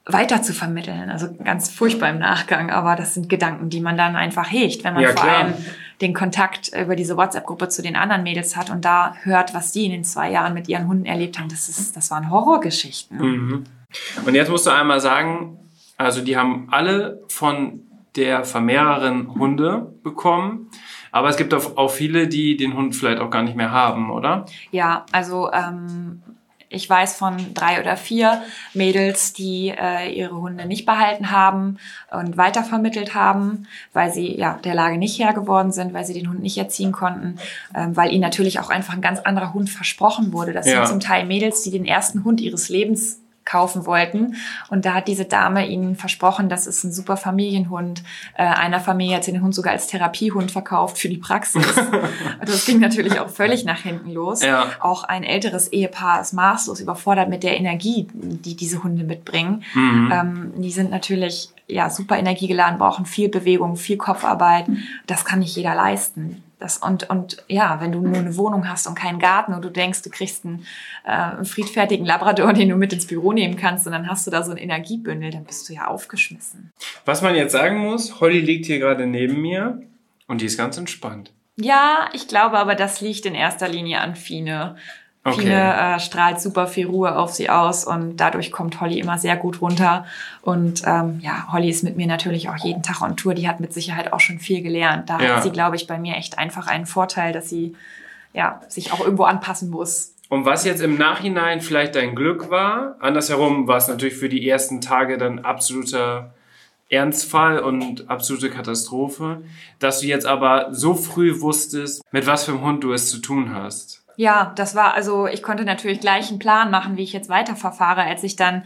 weiter zu vermitteln. Also ganz furchtbar im Nachgang, aber das sind Gedanken, die man dann einfach hegt, wenn man ja, vor allem den Kontakt über diese WhatsApp-Gruppe zu den anderen Mädels hat und da hört, was die in den zwei Jahren mit ihren Hunden erlebt haben. Das, ist, das waren Horrorgeschichten. Mhm. Und jetzt musst du einmal sagen, also die haben alle von der Vermehrerin Hunde bekommen. Aber es gibt auch, viele, die den Hund vielleicht auch gar nicht mehr haben, oder? Ja, also ähm, ich weiß von drei oder vier Mädels, die äh, ihre Hunde nicht behalten haben und weitervermittelt haben, weil sie ja der Lage nicht Herr geworden sind, weil sie den Hund nicht erziehen konnten, ähm, weil ihnen natürlich auch einfach ein ganz anderer Hund versprochen wurde. Das ja. sind zum Teil Mädels, die den ersten Hund ihres Lebens kaufen wollten. Und da hat diese Dame ihnen versprochen, das ist ein super Familienhund. Äh, einer Familie hat sie den Hund sogar als Therapiehund verkauft für die Praxis. das ging natürlich auch völlig nach hinten los. Ja. Auch ein älteres Ehepaar ist maßlos überfordert mit der Energie, die diese Hunde mitbringen. Mhm. Ähm, die sind natürlich ja super energiegeladen, brauchen viel Bewegung, viel Kopfarbeit. Das kann nicht jeder leisten. Das, und, und ja, wenn du nur eine Wohnung hast und keinen Garten und du denkst, du kriegst einen, äh, einen friedfertigen Labrador, den du mit ins Büro nehmen kannst und dann hast du da so ein Energiebündel, dann bist du ja aufgeschmissen. Was man jetzt sagen muss, Holly liegt hier gerade neben mir und die ist ganz entspannt. Ja, ich glaube aber, das liegt in erster Linie an Fine. Okay. Fine äh, strahlt super viel Ruhe auf sie aus und dadurch kommt Holly immer sehr gut runter. Und ähm, ja, Holly ist mit mir natürlich auch jeden Tag on Tour. Die hat mit Sicherheit auch schon viel gelernt. Da ja. hat sie, glaube ich, bei mir echt einfach einen Vorteil, dass sie ja, sich auch irgendwo anpassen muss. Und was jetzt im Nachhinein vielleicht dein Glück war, andersherum war es natürlich für die ersten Tage dann absoluter Ernstfall und absolute Katastrophe, dass du jetzt aber so früh wusstest, mit was für einem Hund du es zu tun hast. Ja, das war also, ich konnte natürlich gleich einen Plan machen, wie ich jetzt weiterverfahre, als ich dann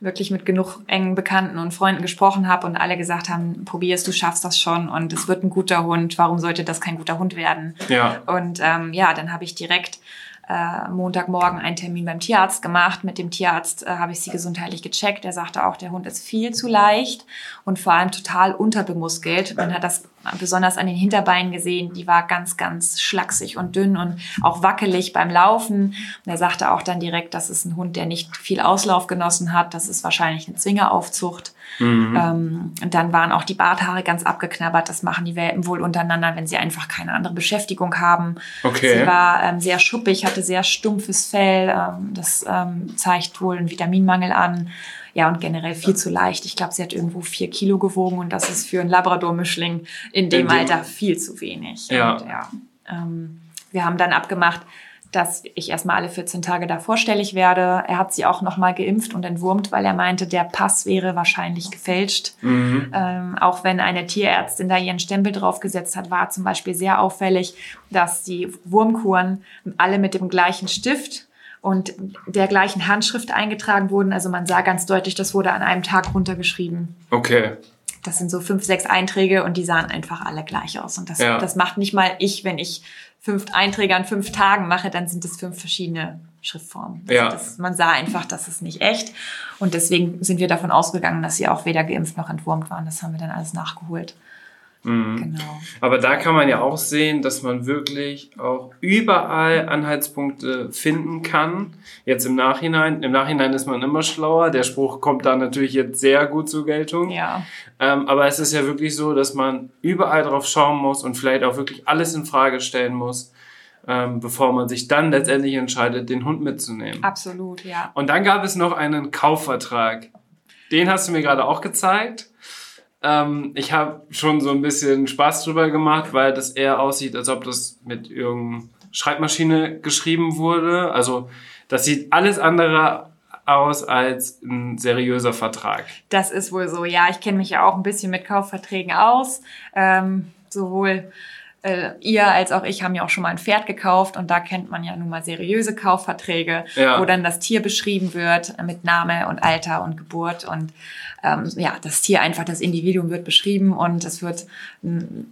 wirklich mit genug engen Bekannten und Freunden gesprochen habe und alle gesagt haben, probierst, du schaffst das schon und es wird ein guter Hund, warum sollte das kein guter Hund werden? Ja. Und ähm, ja, dann habe ich direkt äh, Montagmorgen einen Termin beim Tierarzt gemacht. Mit dem Tierarzt äh, habe ich sie gesundheitlich gecheckt. Er sagte auch, der Hund ist viel zu leicht und vor allem total unterbemuskelt. Man hat das besonders an den Hinterbeinen gesehen. Die war ganz, ganz schlaksig und dünn und auch wackelig beim Laufen. Und er sagte auch dann direkt, das ist ein Hund, der nicht viel Auslauf genossen hat. Das ist wahrscheinlich eine Zwingeraufzucht. Mhm. Ähm, und dann waren auch die Barthaare ganz abgeknabbert. Das machen die Welpen wohl untereinander, wenn sie einfach keine andere Beschäftigung haben. Okay. Sie war ähm, sehr schuppig, hatte sehr stumpfes Fell. Ähm, das ähm, zeigt wohl einen Vitaminmangel an. Ja, und generell viel zu leicht. Ich glaube, sie hat irgendwo vier Kilo gewogen und das ist für einen Labrador-Mischling in dem, Alter viel zu wenig. Ja. Und, ja ähm, wir haben dann abgemacht, dass ich erstmal alle 14 Tage da vorstellig werde. Er hat sie auch nochmal geimpft und entwurmt, weil er meinte, der Pass wäre wahrscheinlich gefälscht. Mhm. Ähm, auch wenn eine Tierärztin da ihren Stempel draufgesetzt hat, war zum Beispiel sehr auffällig, dass die Wurmkuren alle mit dem gleichen Stift und der gleichen Handschrift eingetragen wurden. Also man sah ganz deutlich, das wurde an einem Tag runtergeschrieben. Okay. Das sind so fünf, sechs Einträge und die sahen einfach alle gleich aus. Und das, ja. das macht nicht mal ich, wenn ich fünf Einträge an fünf Tagen mache, dann sind es fünf verschiedene Schriftformen. Also ja. Das, man sah einfach, das ist nicht echt. Und deswegen sind wir davon ausgegangen, dass sie auch weder geimpft noch entwurmt waren. Das haben wir dann alles nachgeholt. Mhm. Genau. Aber da kann man ja auch sehen, dass man wirklich auch überall Anhaltspunkte finden kann. Jetzt im Nachhinein. Im Nachhinein ist man immer schlauer. Der Spruch kommt da natürlich jetzt sehr gut zur Geltung. Ja. Ähm, aber es ist ja wirklich so, dass man überall drauf schauen muss und vielleicht auch wirklich alles in Frage stellen muss. Ähm, bevor man sich dann letztendlich entscheidet, den Hund mitzunehmen. Absolut, ja. Und dann gab es noch einen Kaufvertrag. Den hast du mir gerade auch gezeigt. Ähm, ich habe schon so ein bisschen Spaß drüber gemacht, weil das eher aussieht, als ob das mit irgendeiner Schreibmaschine geschrieben wurde. Also das sieht alles andere aus als ein seriöser Vertrag. Das ist wohl so, ja. Ich kenne mich ja auch ein bisschen mit Kaufverträgen aus. Ähm, sowohl äh, ihr als auch ich haben ja auch schon mal ein Pferd gekauft und da kennt man ja nun mal seriöse Kaufverträge, Ja. wo dann das Tier beschrieben wird mit Name und Alter und Geburt und ähm, ja, das Tier einfach, das Individuum wird beschrieben und es wird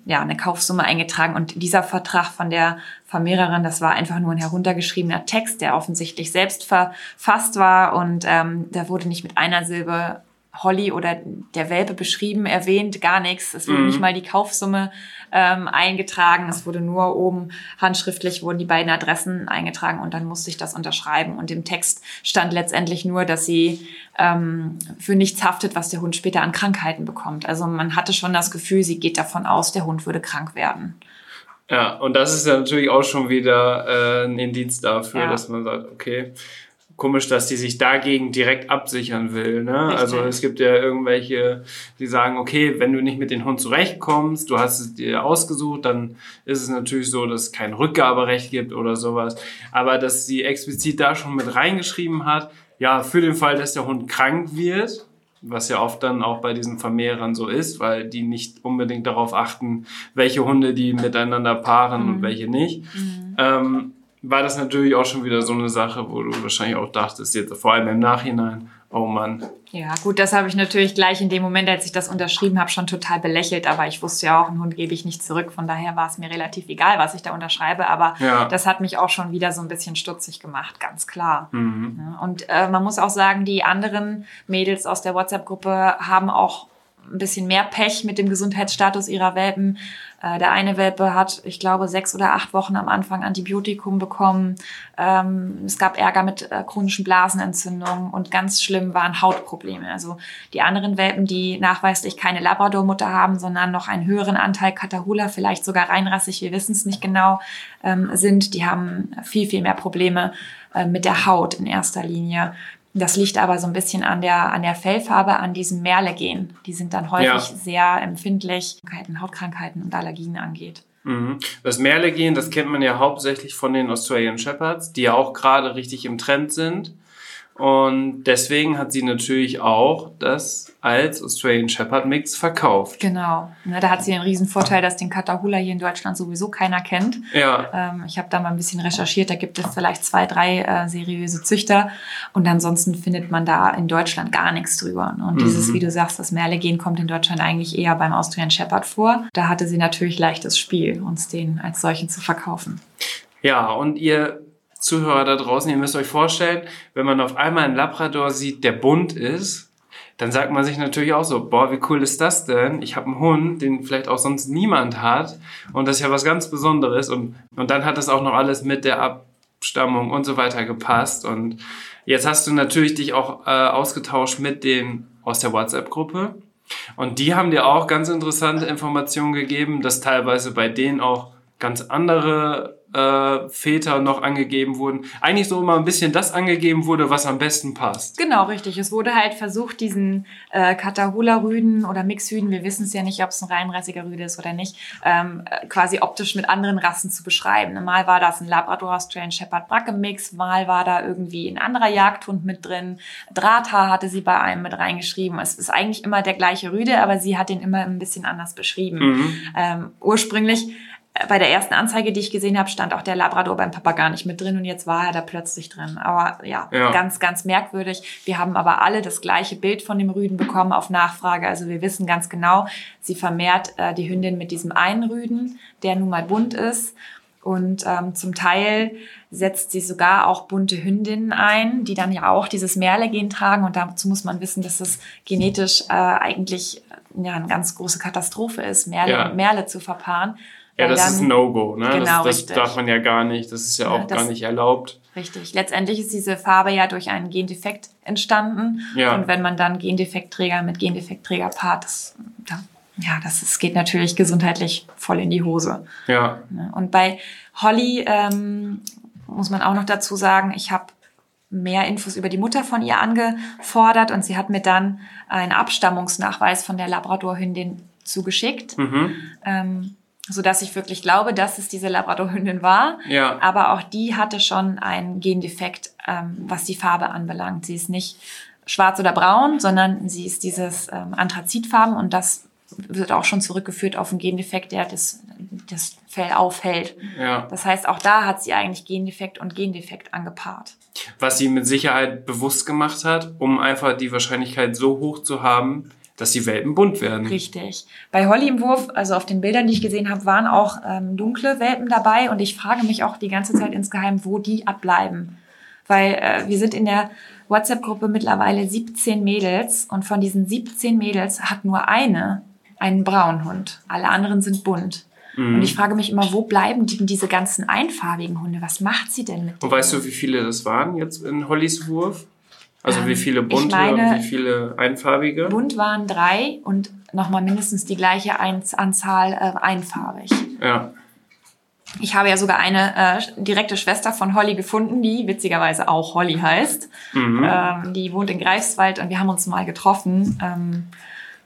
ja eine Kaufsumme eingetragen und dieser Vertrag von der Vermehrerin, das war einfach nur ein heruntergeschriebener Text, der offensichtlich selbst verfasst war und ähm, da wurde nicht mit einer Silbe Holly oder der Welpe beschrieben, erwähnt, gar nichts. Es wurde Mhm. nicht mal die Kaufsumme ähm, eingetragen. Es wurde nur oben handschriftlich wurden die beiden Adressen eingetragen und dann musste ich das unterschreiben. Und im Text stand letztendlich nur, dass sie ähm, für nichts haftet, was der Hund später an Krankheiten bekommt. Also man hatte schon das Gefühl, sie geht davon aus, der Hund würde krank werden. Ja, und das ist ja natürlich auch schon wieder äh, ein Indiz dafür, Ja. dass man sagt, okay, komisch, dass die sich dagegen direkt absichern will. Ne? Richtig. Also es gibt ja irgendwelche, die sagen, okay, wenn du nicht mit dem Hund zurechtkommst, du hast es dir ausgesucht, dann ist es natürlich so, dass es kein Rückgaberecht gibt oder sowas. Aber dass sie explizit da schon mit reingeschrieben hat, ja, für den Fall, dass der Hund krank wird, was ja oft dann auch bei diesen Vermehrern so ist, weil die nicht unbedingt darauf achten, welche Hunde die miteinander paaren und welche nicht. Ähm, war das natürlich auch schon wieder so eine Sache, wo du wahrscheinlich auch dachtest, jetzt vor allem im Nachhinein, oh Mann. Ja, gut, das habe ich natürlich gleich in dem Moment, als ich das unterschrieben habe, schon total belächelt. Aber ich wusste ja auch, einen Hund gebe ich nicht zurück. Von daher war es mir relativ egal, was ich da unterschreibe. Aber Ja. das hat mich auch schon wieder so ein bisschen stutzig gemacht, ganz klar. Mhm. Und äh, man muss auch sagen, die anderen Mädels aus der WhatsApp-Gruppe haben auch ein bisschen mehr Pech mit dem Gesundheitsstatus ihrer Welpen. Äh, der eine Welpe hat, ich glaube, sechs oder acht Wochen am Anfang Antibiotikum bekommen. Ähm, es gab Ärger mit äh, chronischen Blasenentzündungen und ganz schlimm waren Hautprobleme. Also die anderen Welpen, die nachweislich keine Labrador-Mutter haben, sondern noch einen höheren Anteil Catahoula, vielleicht sogar reinrassig, wir wissen es nicht genau, ähm, sind, die haben viel, viel mehr Probleme äh, mit der Haut in erster Linie. Das liegt aber so ein bisschen an der, an der Fellfarbe, an diesem Merle-Gen. Die sind dann häufig Ja. sehr empfindlich, Krankheiten, Hautkrankheiten und Allergien angeht. Mhm. Das Merle-Gen, das kennt man ja hauptsächlich von den Australian Shepherds, die ja auch gerade richtig im Trend sind. Und deswegen hat sie natürlich auch das als Australian Shepherd Mix verkauft. Genau. Ne, da hat sie den riesen Vorteil, dass den Catahoula hier in Deutschland sowieso keiner kennt. Ja, Ähm, ich habe da mal ein bisschen recherchiert. Da gibt es vielleicht zwei, drei äh, seriöse Züchter. Und ansonsten findet man da in Deutschland gar nichts drüber. Und dieses, wie du sagst, das Merle-Gen kommt in Deutschland eigentlich eher beim Austrian Shepherd vor. Da hatte sie natürlich leichtes Spiel, uns den als solchen zu verkaufen. ja, und ihr Zuhörer da draußen, ihr müsst euch vorstellen, wenn man auf einmal einen Labrador sieht, der bunt ist, dann sagt man sich natürlich auch so, boah, wie cool ist das denn? Ich habe einen Hund, den vielleicht auch sonst niemand hat. Und das ist ja was ganz Besonderes. Und, und dann hat das auch noch alles mit der Abstammung und so weiter gepasst. Und jetzt hast du natürlich dich auch äh, ausgetauscht mit den aus der WhatsApp-Gruppe. Und die haben dir auch ganz interessante Informationen gegeben, dass teilweise bei denen auch ganz andere äh, Väter noch angegeben wurden. Eigentlich so immer ein bisschen das angegeben wurde, was am besten passt. Genau, richtig. Es wurde halt versucht, diesen äh, Catahoula-Rüden oder Mixhüden, wir wissen es ja nicht, ob es ein reinrassiger Rüde ist oder nicht, ähm, äh, quasi optisch mit anderen Rassen zu beschreiben. Mal war das ein Labrador Australian Shepherd Bracke Mix, mal war da irgendwie ein anderer Jagdhund mit drin. Drahthaar hatte sie bei einem mit reingeschrieben. Es ist eigentlich immer der gleiche Rüde, aber sie hat den immer ein bisschen anders beschrieben. Mhm. Ähm, ursprünglich bei der ersten Anzeige, die ich gesehen habe, stand auch der Labrador beim Papa gar nicht mit drin und jetzt war er da plötzlich drin. Aber ja, Ja. ganz, ganz merkwürdig. Wir haben aber alle das gleiche Bild von dem Rüden bekommen auf Nachfrage. Also wir wissen ganz genau, sie vermehrt äh, die Hündin mit diesem einen Rüden, der nun mal bunt ist. Und ähm, zum Teil setzt sie sogar auch bunte Hündinnen ein, die dann ja auch dieses Merle-Gen tragen. Und dazu muss man wissen, dass es genetisch äh, eigentlich ja, eine ganz große Katastrophe ist, Merle Ja. und Merle zu verpaaren. Ja, das dann- ist ein No-Go. Ne? Genau, das, das darf man ja gar nicht. Das ist ja Ja, auch das- gar nicht erlaubt. Richtig. Letztendlich ist diese Farbe ja durch einen Gendefekt entstanden. Ja. Und wenn man dann Gendefektträger mit Gendefektträger paart, das, da, ja, das, das geht natürlich gesundheitlich voll in die Hose. Ja, Ne? Und bei Holly ähm, muss man auch noch dazu sagen, ich habe mehr Infos über die Mutter von ihr angefordert und sie hat mir dann einen Abstammungsnachweis von der Labradorhündin zugeschickt, mhm. ähm, so dass ich wirklich glaube, dass es diese Labradorhündin war. ja, Aber auch die hatte schon einen Gendefekt, ähm, was die Farbe anbelangt. Sie ist nicht schwarz oder braun, sondern sie ist dieses ähm, Anthrazitfarben und das wird auch schon zurückgeführt auf einen Gendefekt, der das das Fell aufhält. Ja. Das heißt, auch da hat sie eigentlich Gendefekt und Gendefekt angepaart. Was sie mit Sicherheit bewusst gemacht hat, um einfach die Wahrscheinlichkeit so hoch zu haben, dass die Welpen bunt werden. Richtig. Bei Holly im Wurf, also auf den Bildern, die ich gesehen habe, waren auch ähm, dunkle Welpen dabei und ich frage mich auch die ganze Zeit insgeheim, wo die abbleiben. Weil äh, wir sind in der WhatsApp-Gruppe mittlerweile 17 Mädels und von diesen 17 Mädels hat nur eine einen braunen Hund. Alle anderen sind bunt. Und ich frage mich immer, wo bleiben denn diese ganzen einfarbigen Hunde? Was macht sie denn mit Und denen? weißt du, wie viele das waren jetzt in Hollys Wurf? Also Ähm, wie viele bunte meine, und wie viele einfarbige? Bunt waren drei und nochmal mindestens die gleiche Eins- Anzahl äh, einfarbig. Ja. Ich habe ja sogar eine äh, direkte Schwester von Holly gefunden, die witzigerweise auch Holly heißt. Mhm. Ähm, die wohnt in Greifswald und wir haben uns mal getroffen. Ähm,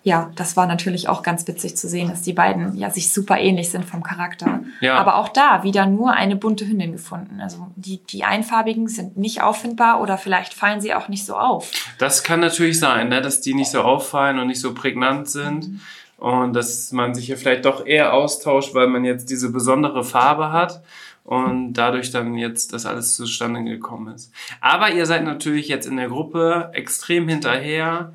ja, das war natürlich auch ganz witzig zu sehen, dass die beiden ja sich super ähnlich sind vom Charakter. Ja. Aber auch da wieder nur eine bunte Hündin gefunden. Also die, die einfarbigen sind nicht auffindbar oder vielleicht fallen sie auch nicht so auf. Das kann natürlich sein, ne? dass die nicht so auffallen und nicht so prägnant sind. Und dass man sich ja vielleicht doch eher austauscht, weil man jetzt diese besondere Farbe hat und dadurch dann jetzt das alles zustande gekommen ist. Aber ihr seid natürlich jetzt in der Gruppe extrem hinterher,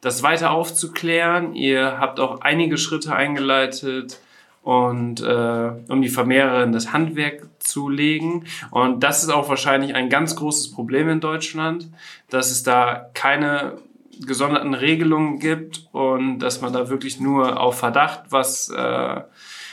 das weiter aufzuklären. Ihr habt auch einige Schritte eingeleitet und äh, um die Vermehrerin das Handwerk zu legen. Und das ist auch wahrscheinlich ein ganz großes Problem in Deutschland, dass es da keine gesonderten Regelungen gibt und dass man da wirklich nur auf Verdacht was äh,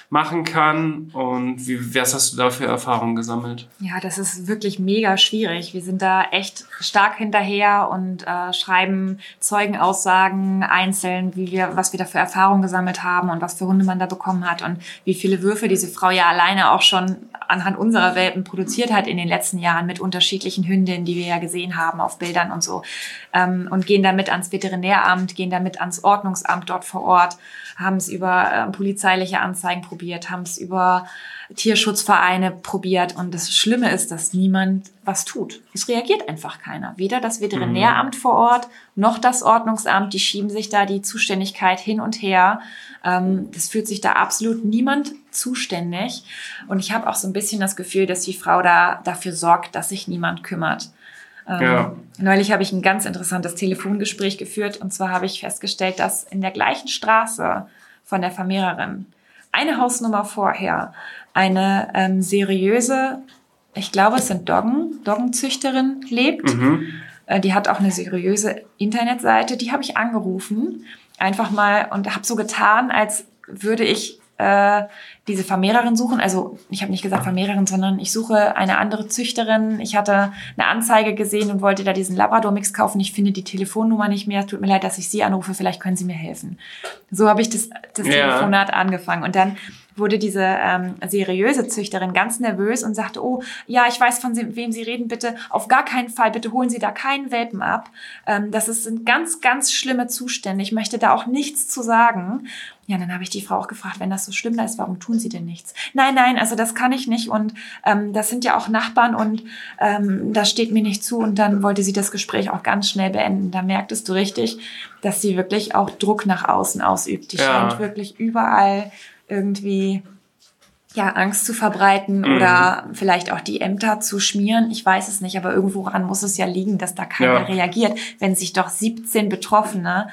machen kann. Und wie, was hast du da für Erfahrungen gesammelt? Ja, das ist wirklich mega schwierig. Wir sind da echt stark hinterher und äh, schreiben Zeugenaussagen einzeln, wie wir, was wir da für Erfahrungen gesammelt haben und was für Hunde man da bekommen hat und wie viele Würfe diese Frau ja alleine auch schon anhand unserer Welpen produziert hat in den letzten Jahren mit unterschiedlichen Hündinnen, die wir ja gesehen haben auf Bildern und so. Ähm, und gehen damit ans Veterinäramt, gehen damit ans Ordnungsamt dort vor Ort, haben es über äh, polizeiliche Anzeigen probiert, haben es über Tierschutzvereine probiert. Und das Schlimme ist, dass niemand was tut. Es reagiert einfach keiner. Weder das Veterinäramt vor Ort noch das Ordnungsamt. Die schieben sich da die Zuständigkeit hin und her. Ähm, das fühlt sich da absolut niemand zuständig. Und ich habe auch so ein bisschen das Gefühl, dass die Frau da dafür sorgt, dass sich niemand kümmert. Ähm, Ja. Neulich habe ich ein ganz interessantes Telefongespräch geführt. Und zwar habe ich festgestellt, dass in der gleichen Straße von der Vermehrerin eine Hausnummer vorher eine ähm, seriöse, ich glaube, es sind Doggen, Doggenzüchterin lebt. Mhm. Äh, Die hat auch eine seriöse Internetseite. Die habe ich angerufen, einfach mal und habe so getan, als würde ich äh, diese Vermehrerin suchen. Also ich habe nicht gesagt Vermehrerin, sondern ich suche eine andere Züchterin. Ich hatte eine Anzeige gesehen und wollte da diesen Labrador-Mix kaufen. Ich finde die Telefonnummer nicht mehr. Tut mir leid, dass ich Sie anrufe. Vielleicht können Sie mir helfen. So habe ich das, das Ja. Telefonat angefangen. Und dann wurde diese ähm, seriöse Züchterin ganz nervös und sagte, oh, ja, ich weiß, von wem Sie reden, bitte auf gar keinen Fall, bitte holen Sie da keinen Welpen ab. Ähm, das ist, sind ganz, ganz schlimme Zustände. Ich möchte da auch nichts zu sagen. Ja, dann habe ich die Frau auch gefragt, wenn das so schlimm da ist, warum tun Sie denn nichts? Nein, nein, also das kann ich nicht und ähm, das sind ja auch Nachbarn und ähm, das steht mir nicht zu und dann wollte sie das Gespräch auch ganz schnell beenden. Da merktest du richtig, dass sie wirklich auch Druck nach außen ausübt. Die Ja. scheint wirklich überall irgendwie ja, Angst zu verbreiten Mhm. oder vielleicht auch die Ämter zu schmieren. Ich weiß es nicht, aber irgendworan muss es ja liegen, dass da keiner Ja. reagiert, wenn sich doch 17 Betroffene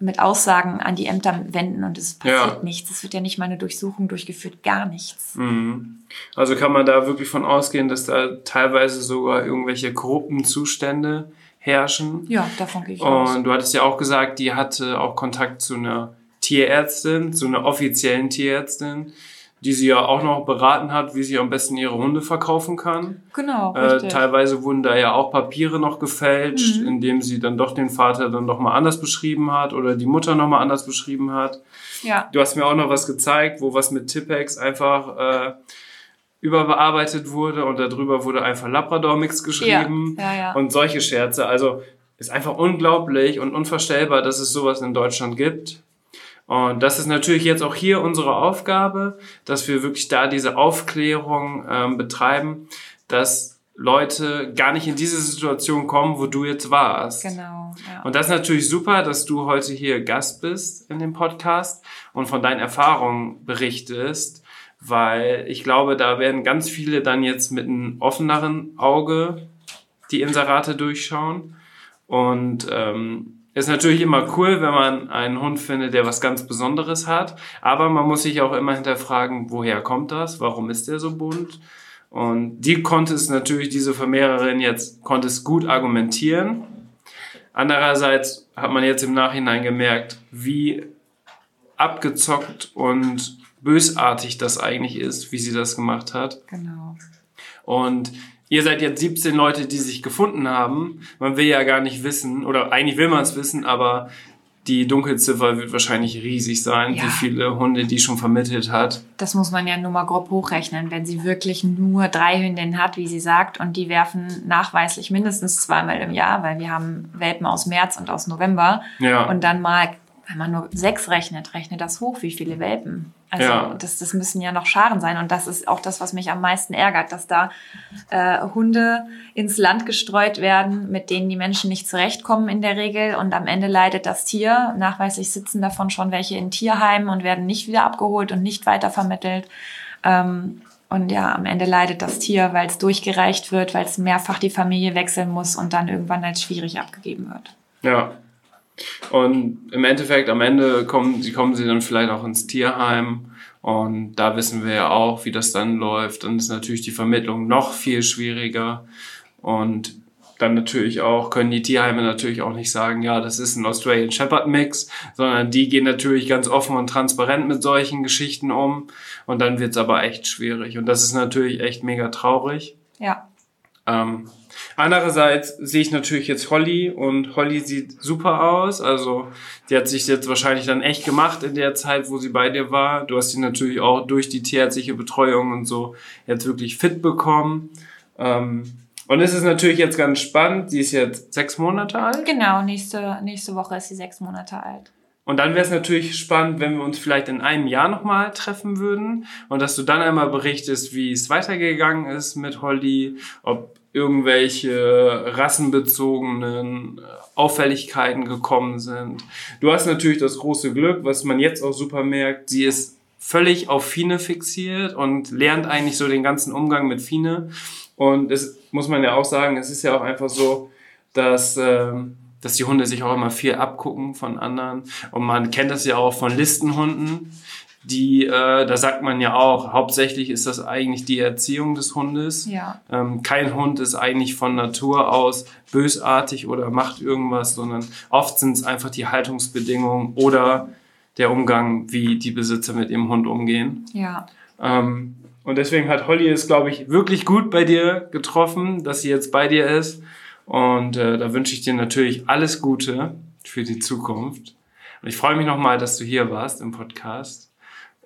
mit Aussagen an die Ämter wenden und es passiert Ja. nichts. Es wird ja nicht mal eine Durchsuchung durchgeführt, gar nichts. Mhm. Also kann man da wirklich von ausgehen, dass da teilweise sogar irgendwelche korrupten Zustände herrschen. Ja, davon gehe ich aus. Und du hattest ja auch gesagt, die hatte auch Kontakt zu einer Tierärztin, zu einer offiziellen Tierärztin, die sie ja auch noch beraten hat, wie sie am besten ihre Hunde verkaufen kann. Genau, Äh, teilweise wurden da ja auch Papiere noch gefälscht, Mhm. indem sie dann doch den Vater dann doch mal anders beschrieben hat oder die Mutter noch mal anders beschrieben hat. ja. Du hast mir auch noch was gezeigt, wo was mit Tippex einfach äh, überbearbeitet wurde und darüber wurde einfach Labrador-Mix geschrieben Ja, ja, ja. und solche Scherze. Also ist einfach unglaublich und unvorstellbar, dass es sowas in Deutschland gibt. Und das ist natürlich jetzt auch hier unsere Aufgabe, dass wir wirklich da diese Aufklärung ähm, betreiben, dass Leute gar nicht in diese Situation kommen, wo du jetzt warst. Genau. Ja. Und das ist natürlich super, dass du heute hier Gast bist in dem Podcast und von deinen Erfahrungen berichtest, weil ich glaube, da werden ganz viele dann jetzt mit einem offeneren Auge die Inserate durchschauen. Und ähm, ist natürlich immer cool, wenn man einen Hund findet, der was ganz Besonderes hat. Aber man muss sich auch immer hinterfragen, woher kommt das? Warum ist der so bunt? Und die konnte es natürlich, diese Vermehrerin jetzt, konnte es gut argumentieren. Andererseits hat man jetzt im Nachhinein gemerkt, wie abgezockt und bösartig das eigentlich ist, wie sie das gemacht hat. Genau. Und ihr seid jetzt 17 Leute, die sich gefunden haben. Man will ja gar nicht wissen, oder eigentlich will man es wissen, aber die Dunkelziffer wird wahrscheinlich riesig sein, Ja. wie viele Hunde die schon vermittelt hat. Das muss man ja nur mal grob hochrechnen, wenn sie wirklich nur drei Hündinnen hat, wie sie sagt, und die werfen nachweislich mindestens zweimal im Jahr, weil wir haben Welpen aus März und aus November. Ja. Und dann mal, wenn man nur sechs rechnet, rechnet das hoch, wie viele Welpen. Also Ja. das, das müssen ja noch Scharen sein. Und das ist auch das, was mich am meisten ärgert, dass da äh, Hunde ins Land gestreut werden, mit denen die Menschen nicht zurechtkommen in der Regel. Und am Ende leidet das Tier. Nachweislich sitzen davon schon welche in Tierheimen und werden nicht wieder abgeholt und nicht weitervermittelt. Ähm, und ja, am Ende leidet das Tier, weil es durchgereicht wird, weil es mehrfach die Familie wechseln muss und dann irgendwann als schwierig abgegeben wird. Ja. Und im Endeffekt, am Ende kommen, sie kommen sie dann vielleicht auch ins Tierheim. Und da wissen wir ja auch, wie das dann läuft. Dann ist natürlich die Vermittlung noch viel schwieriger. Und dann natürlich auch, können die Tierheime natürlich auch nicht sagen, ja, das ist ein Australian Shepherd Mix, sondern die gehen natürlich ganz offen und transparent mit solchen Geschichten um. Und dann wird's aber echt schwierig. Und das ist natürlich echt mega traurig. Ja, Ähm, andererseits sehe ich natürlich jetzt Holly und Holly sieht super aus. Also die hat sich jetzt wahrscheinlich dann echt gemacht in der Zeit, wo sie bei dir war. Du hast sie natürlich auch durch die tierärztliche Betreuung und so jetzt wirklich fit bekommen. Ähm, und es ist natürlich jetzt ganz spannend. Sie ist jetzt sechs Monate alt. genau. Nächste, nächste Woche ist sie sechs Monate alt. Und dann wäre es natürlich spannend, wenn wir uns vielleicht in einem Jahr nochmal treffen würden und dass du dann einmal berichtest, wie es weitergegangen ist mit Holly, ob irgendwelche rassenbezogenen äh, Auffälligkeiten gekommen sind. Du hast natürlich das große Glück, was man jetzt auch super merkt, sie ist völlig auf Fine fixiert und lernt eigentlich so den ganzen Umgang mit Fine. Und es muss man ja auch sagen, es ist ja auch einfach so, dass, ähm, dass die Hunde sich auch immer viel abgucken von anderen. Und man kennt das ja auch von Listenhunden. Die, äh, da sagt man ja auch, hauptsächlich ist das eigentlich die Erziehung des Hundes. Ja. Ähm, kein Hund ist eigentlich von Natur aus bösartig oder macht irgendwas, sondern oft sind es einfach die Haltungsbedingungen oder der Umgang, wie die Besitzer mit ihrem Hund umgehen. Ja. Ähm, und deswegen hat Holly es, glaube ich, wirklich gut bei dir getroffen, dass sie jetzt bei dir ist. Und äh, da wünsche ich dir natürlich alles Gute für die Zukunft. Und ich freue mich nochmal, dass du hier warst im Podcast.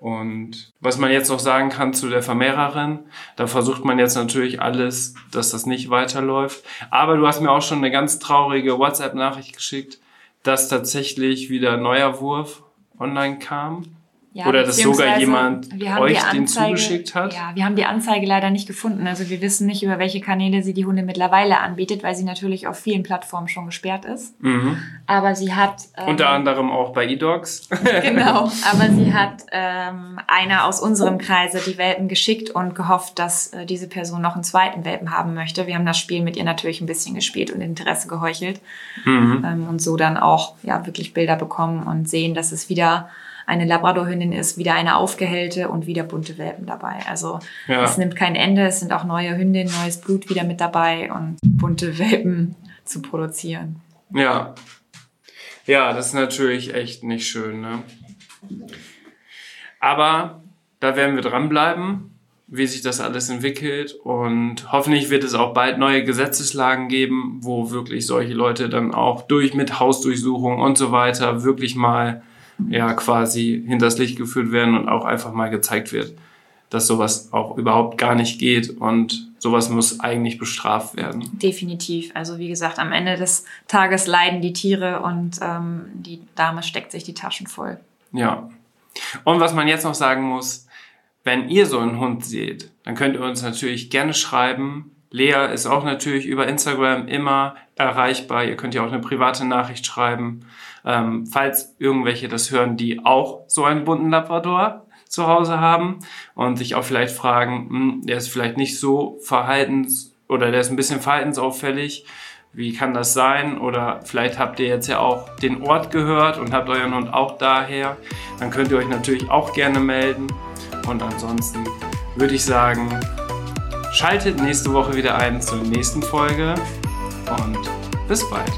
Und was man jetzt noch sagen kann zu der Vermehrerin, da versucht man jetzt natürlich alles, dass das nicht weiterläuft. Aber du hast mir auch schon eine ganz traurige WhatsApp-Nachricht geschickt, dass tatsächlich wieder neuer Wurf online kam. Ja, Oder dass sogar jemand euch die den Anzeige- zugeschickt hat? Ja, wir haben die Anzeige leider nicht gefunden. Also wir wissen nicht, über welche Kanäle sie die Hunde mittlerweile anbietet, weil sie natürlich auf vielen Plattformen schon gesperrt ist. Mhm. Aber sie hat... ähm, Unter anderem auch bei eDogs. Genau, aber sie hat ähm, einer aus unserem Kreise die Welpen geschickt und gehofft, dass äh, diese Person noch einen zweiten Welpen haben möchte. Wir haben das Spiel mit ihr natürlich ein bisschen gespielt und Interesse geheuchelt mhm. ähm, und so dann auch ja wirklich Bilder bekommen und sehen, dass es wieder eine Labradorhündin ist, wieder eine aufgehellte und wieder bunte Welpen dabei. Also Ja. es nimmt kein Ende, es sind auch neue Hündinnen, neues Blut wieder mit dabei und bunte Welpen zu produzieren. Ja. Ja, das ist natürlich echt nicht schön, ne? Aber da werden wir dranbleiben, wie sich das alles entwickelt. Und hoffentlich wird es auch bald neue Gesetzeslagen geben, wo wirklich solche Leute dann auch durch mit Hausdurchsuchung und so weiter wirklich mal ja quasi hinters Licht geführt werden und auch einfach mal gezeigt wird, dass sowas auch überhaupt gar nicht geht und sowas muss eigentlich bestraft werden. Definitiv. Also wie gesagt, am Ende des Tages leiden die Tiere und ähm, die Dame steckt sich die Taschen voll. Ja. Und was man jetzt noch sagen muss, wenn ihr so einen Hund seht, dann könnt ihr uns natürlich gerne schreiben. Lea ist auch natürlich über Instagram immer erreichbar. Ihr könnt ja auch eine private Nachricht schreiben. Ähm, falls irgendwelche das hören, die auch so einen bunten Labrador zu Hause haben und sich auch vielleicht fragen, hm, der ist vielleicht nicht so verhaltens oder der ist ein bisschen verhaltensauffällig. Wie kann das sein? Oder vielleicht habt ihr jetzt ja auch den Ort gehört und habt euren Hund auch daher. Dann könnt ihr euch natürlich auch gerne melden. Und ansonsten würde ich sagen, schaltet nächste Woche wieder ein zur nächsten Folge und bis bald.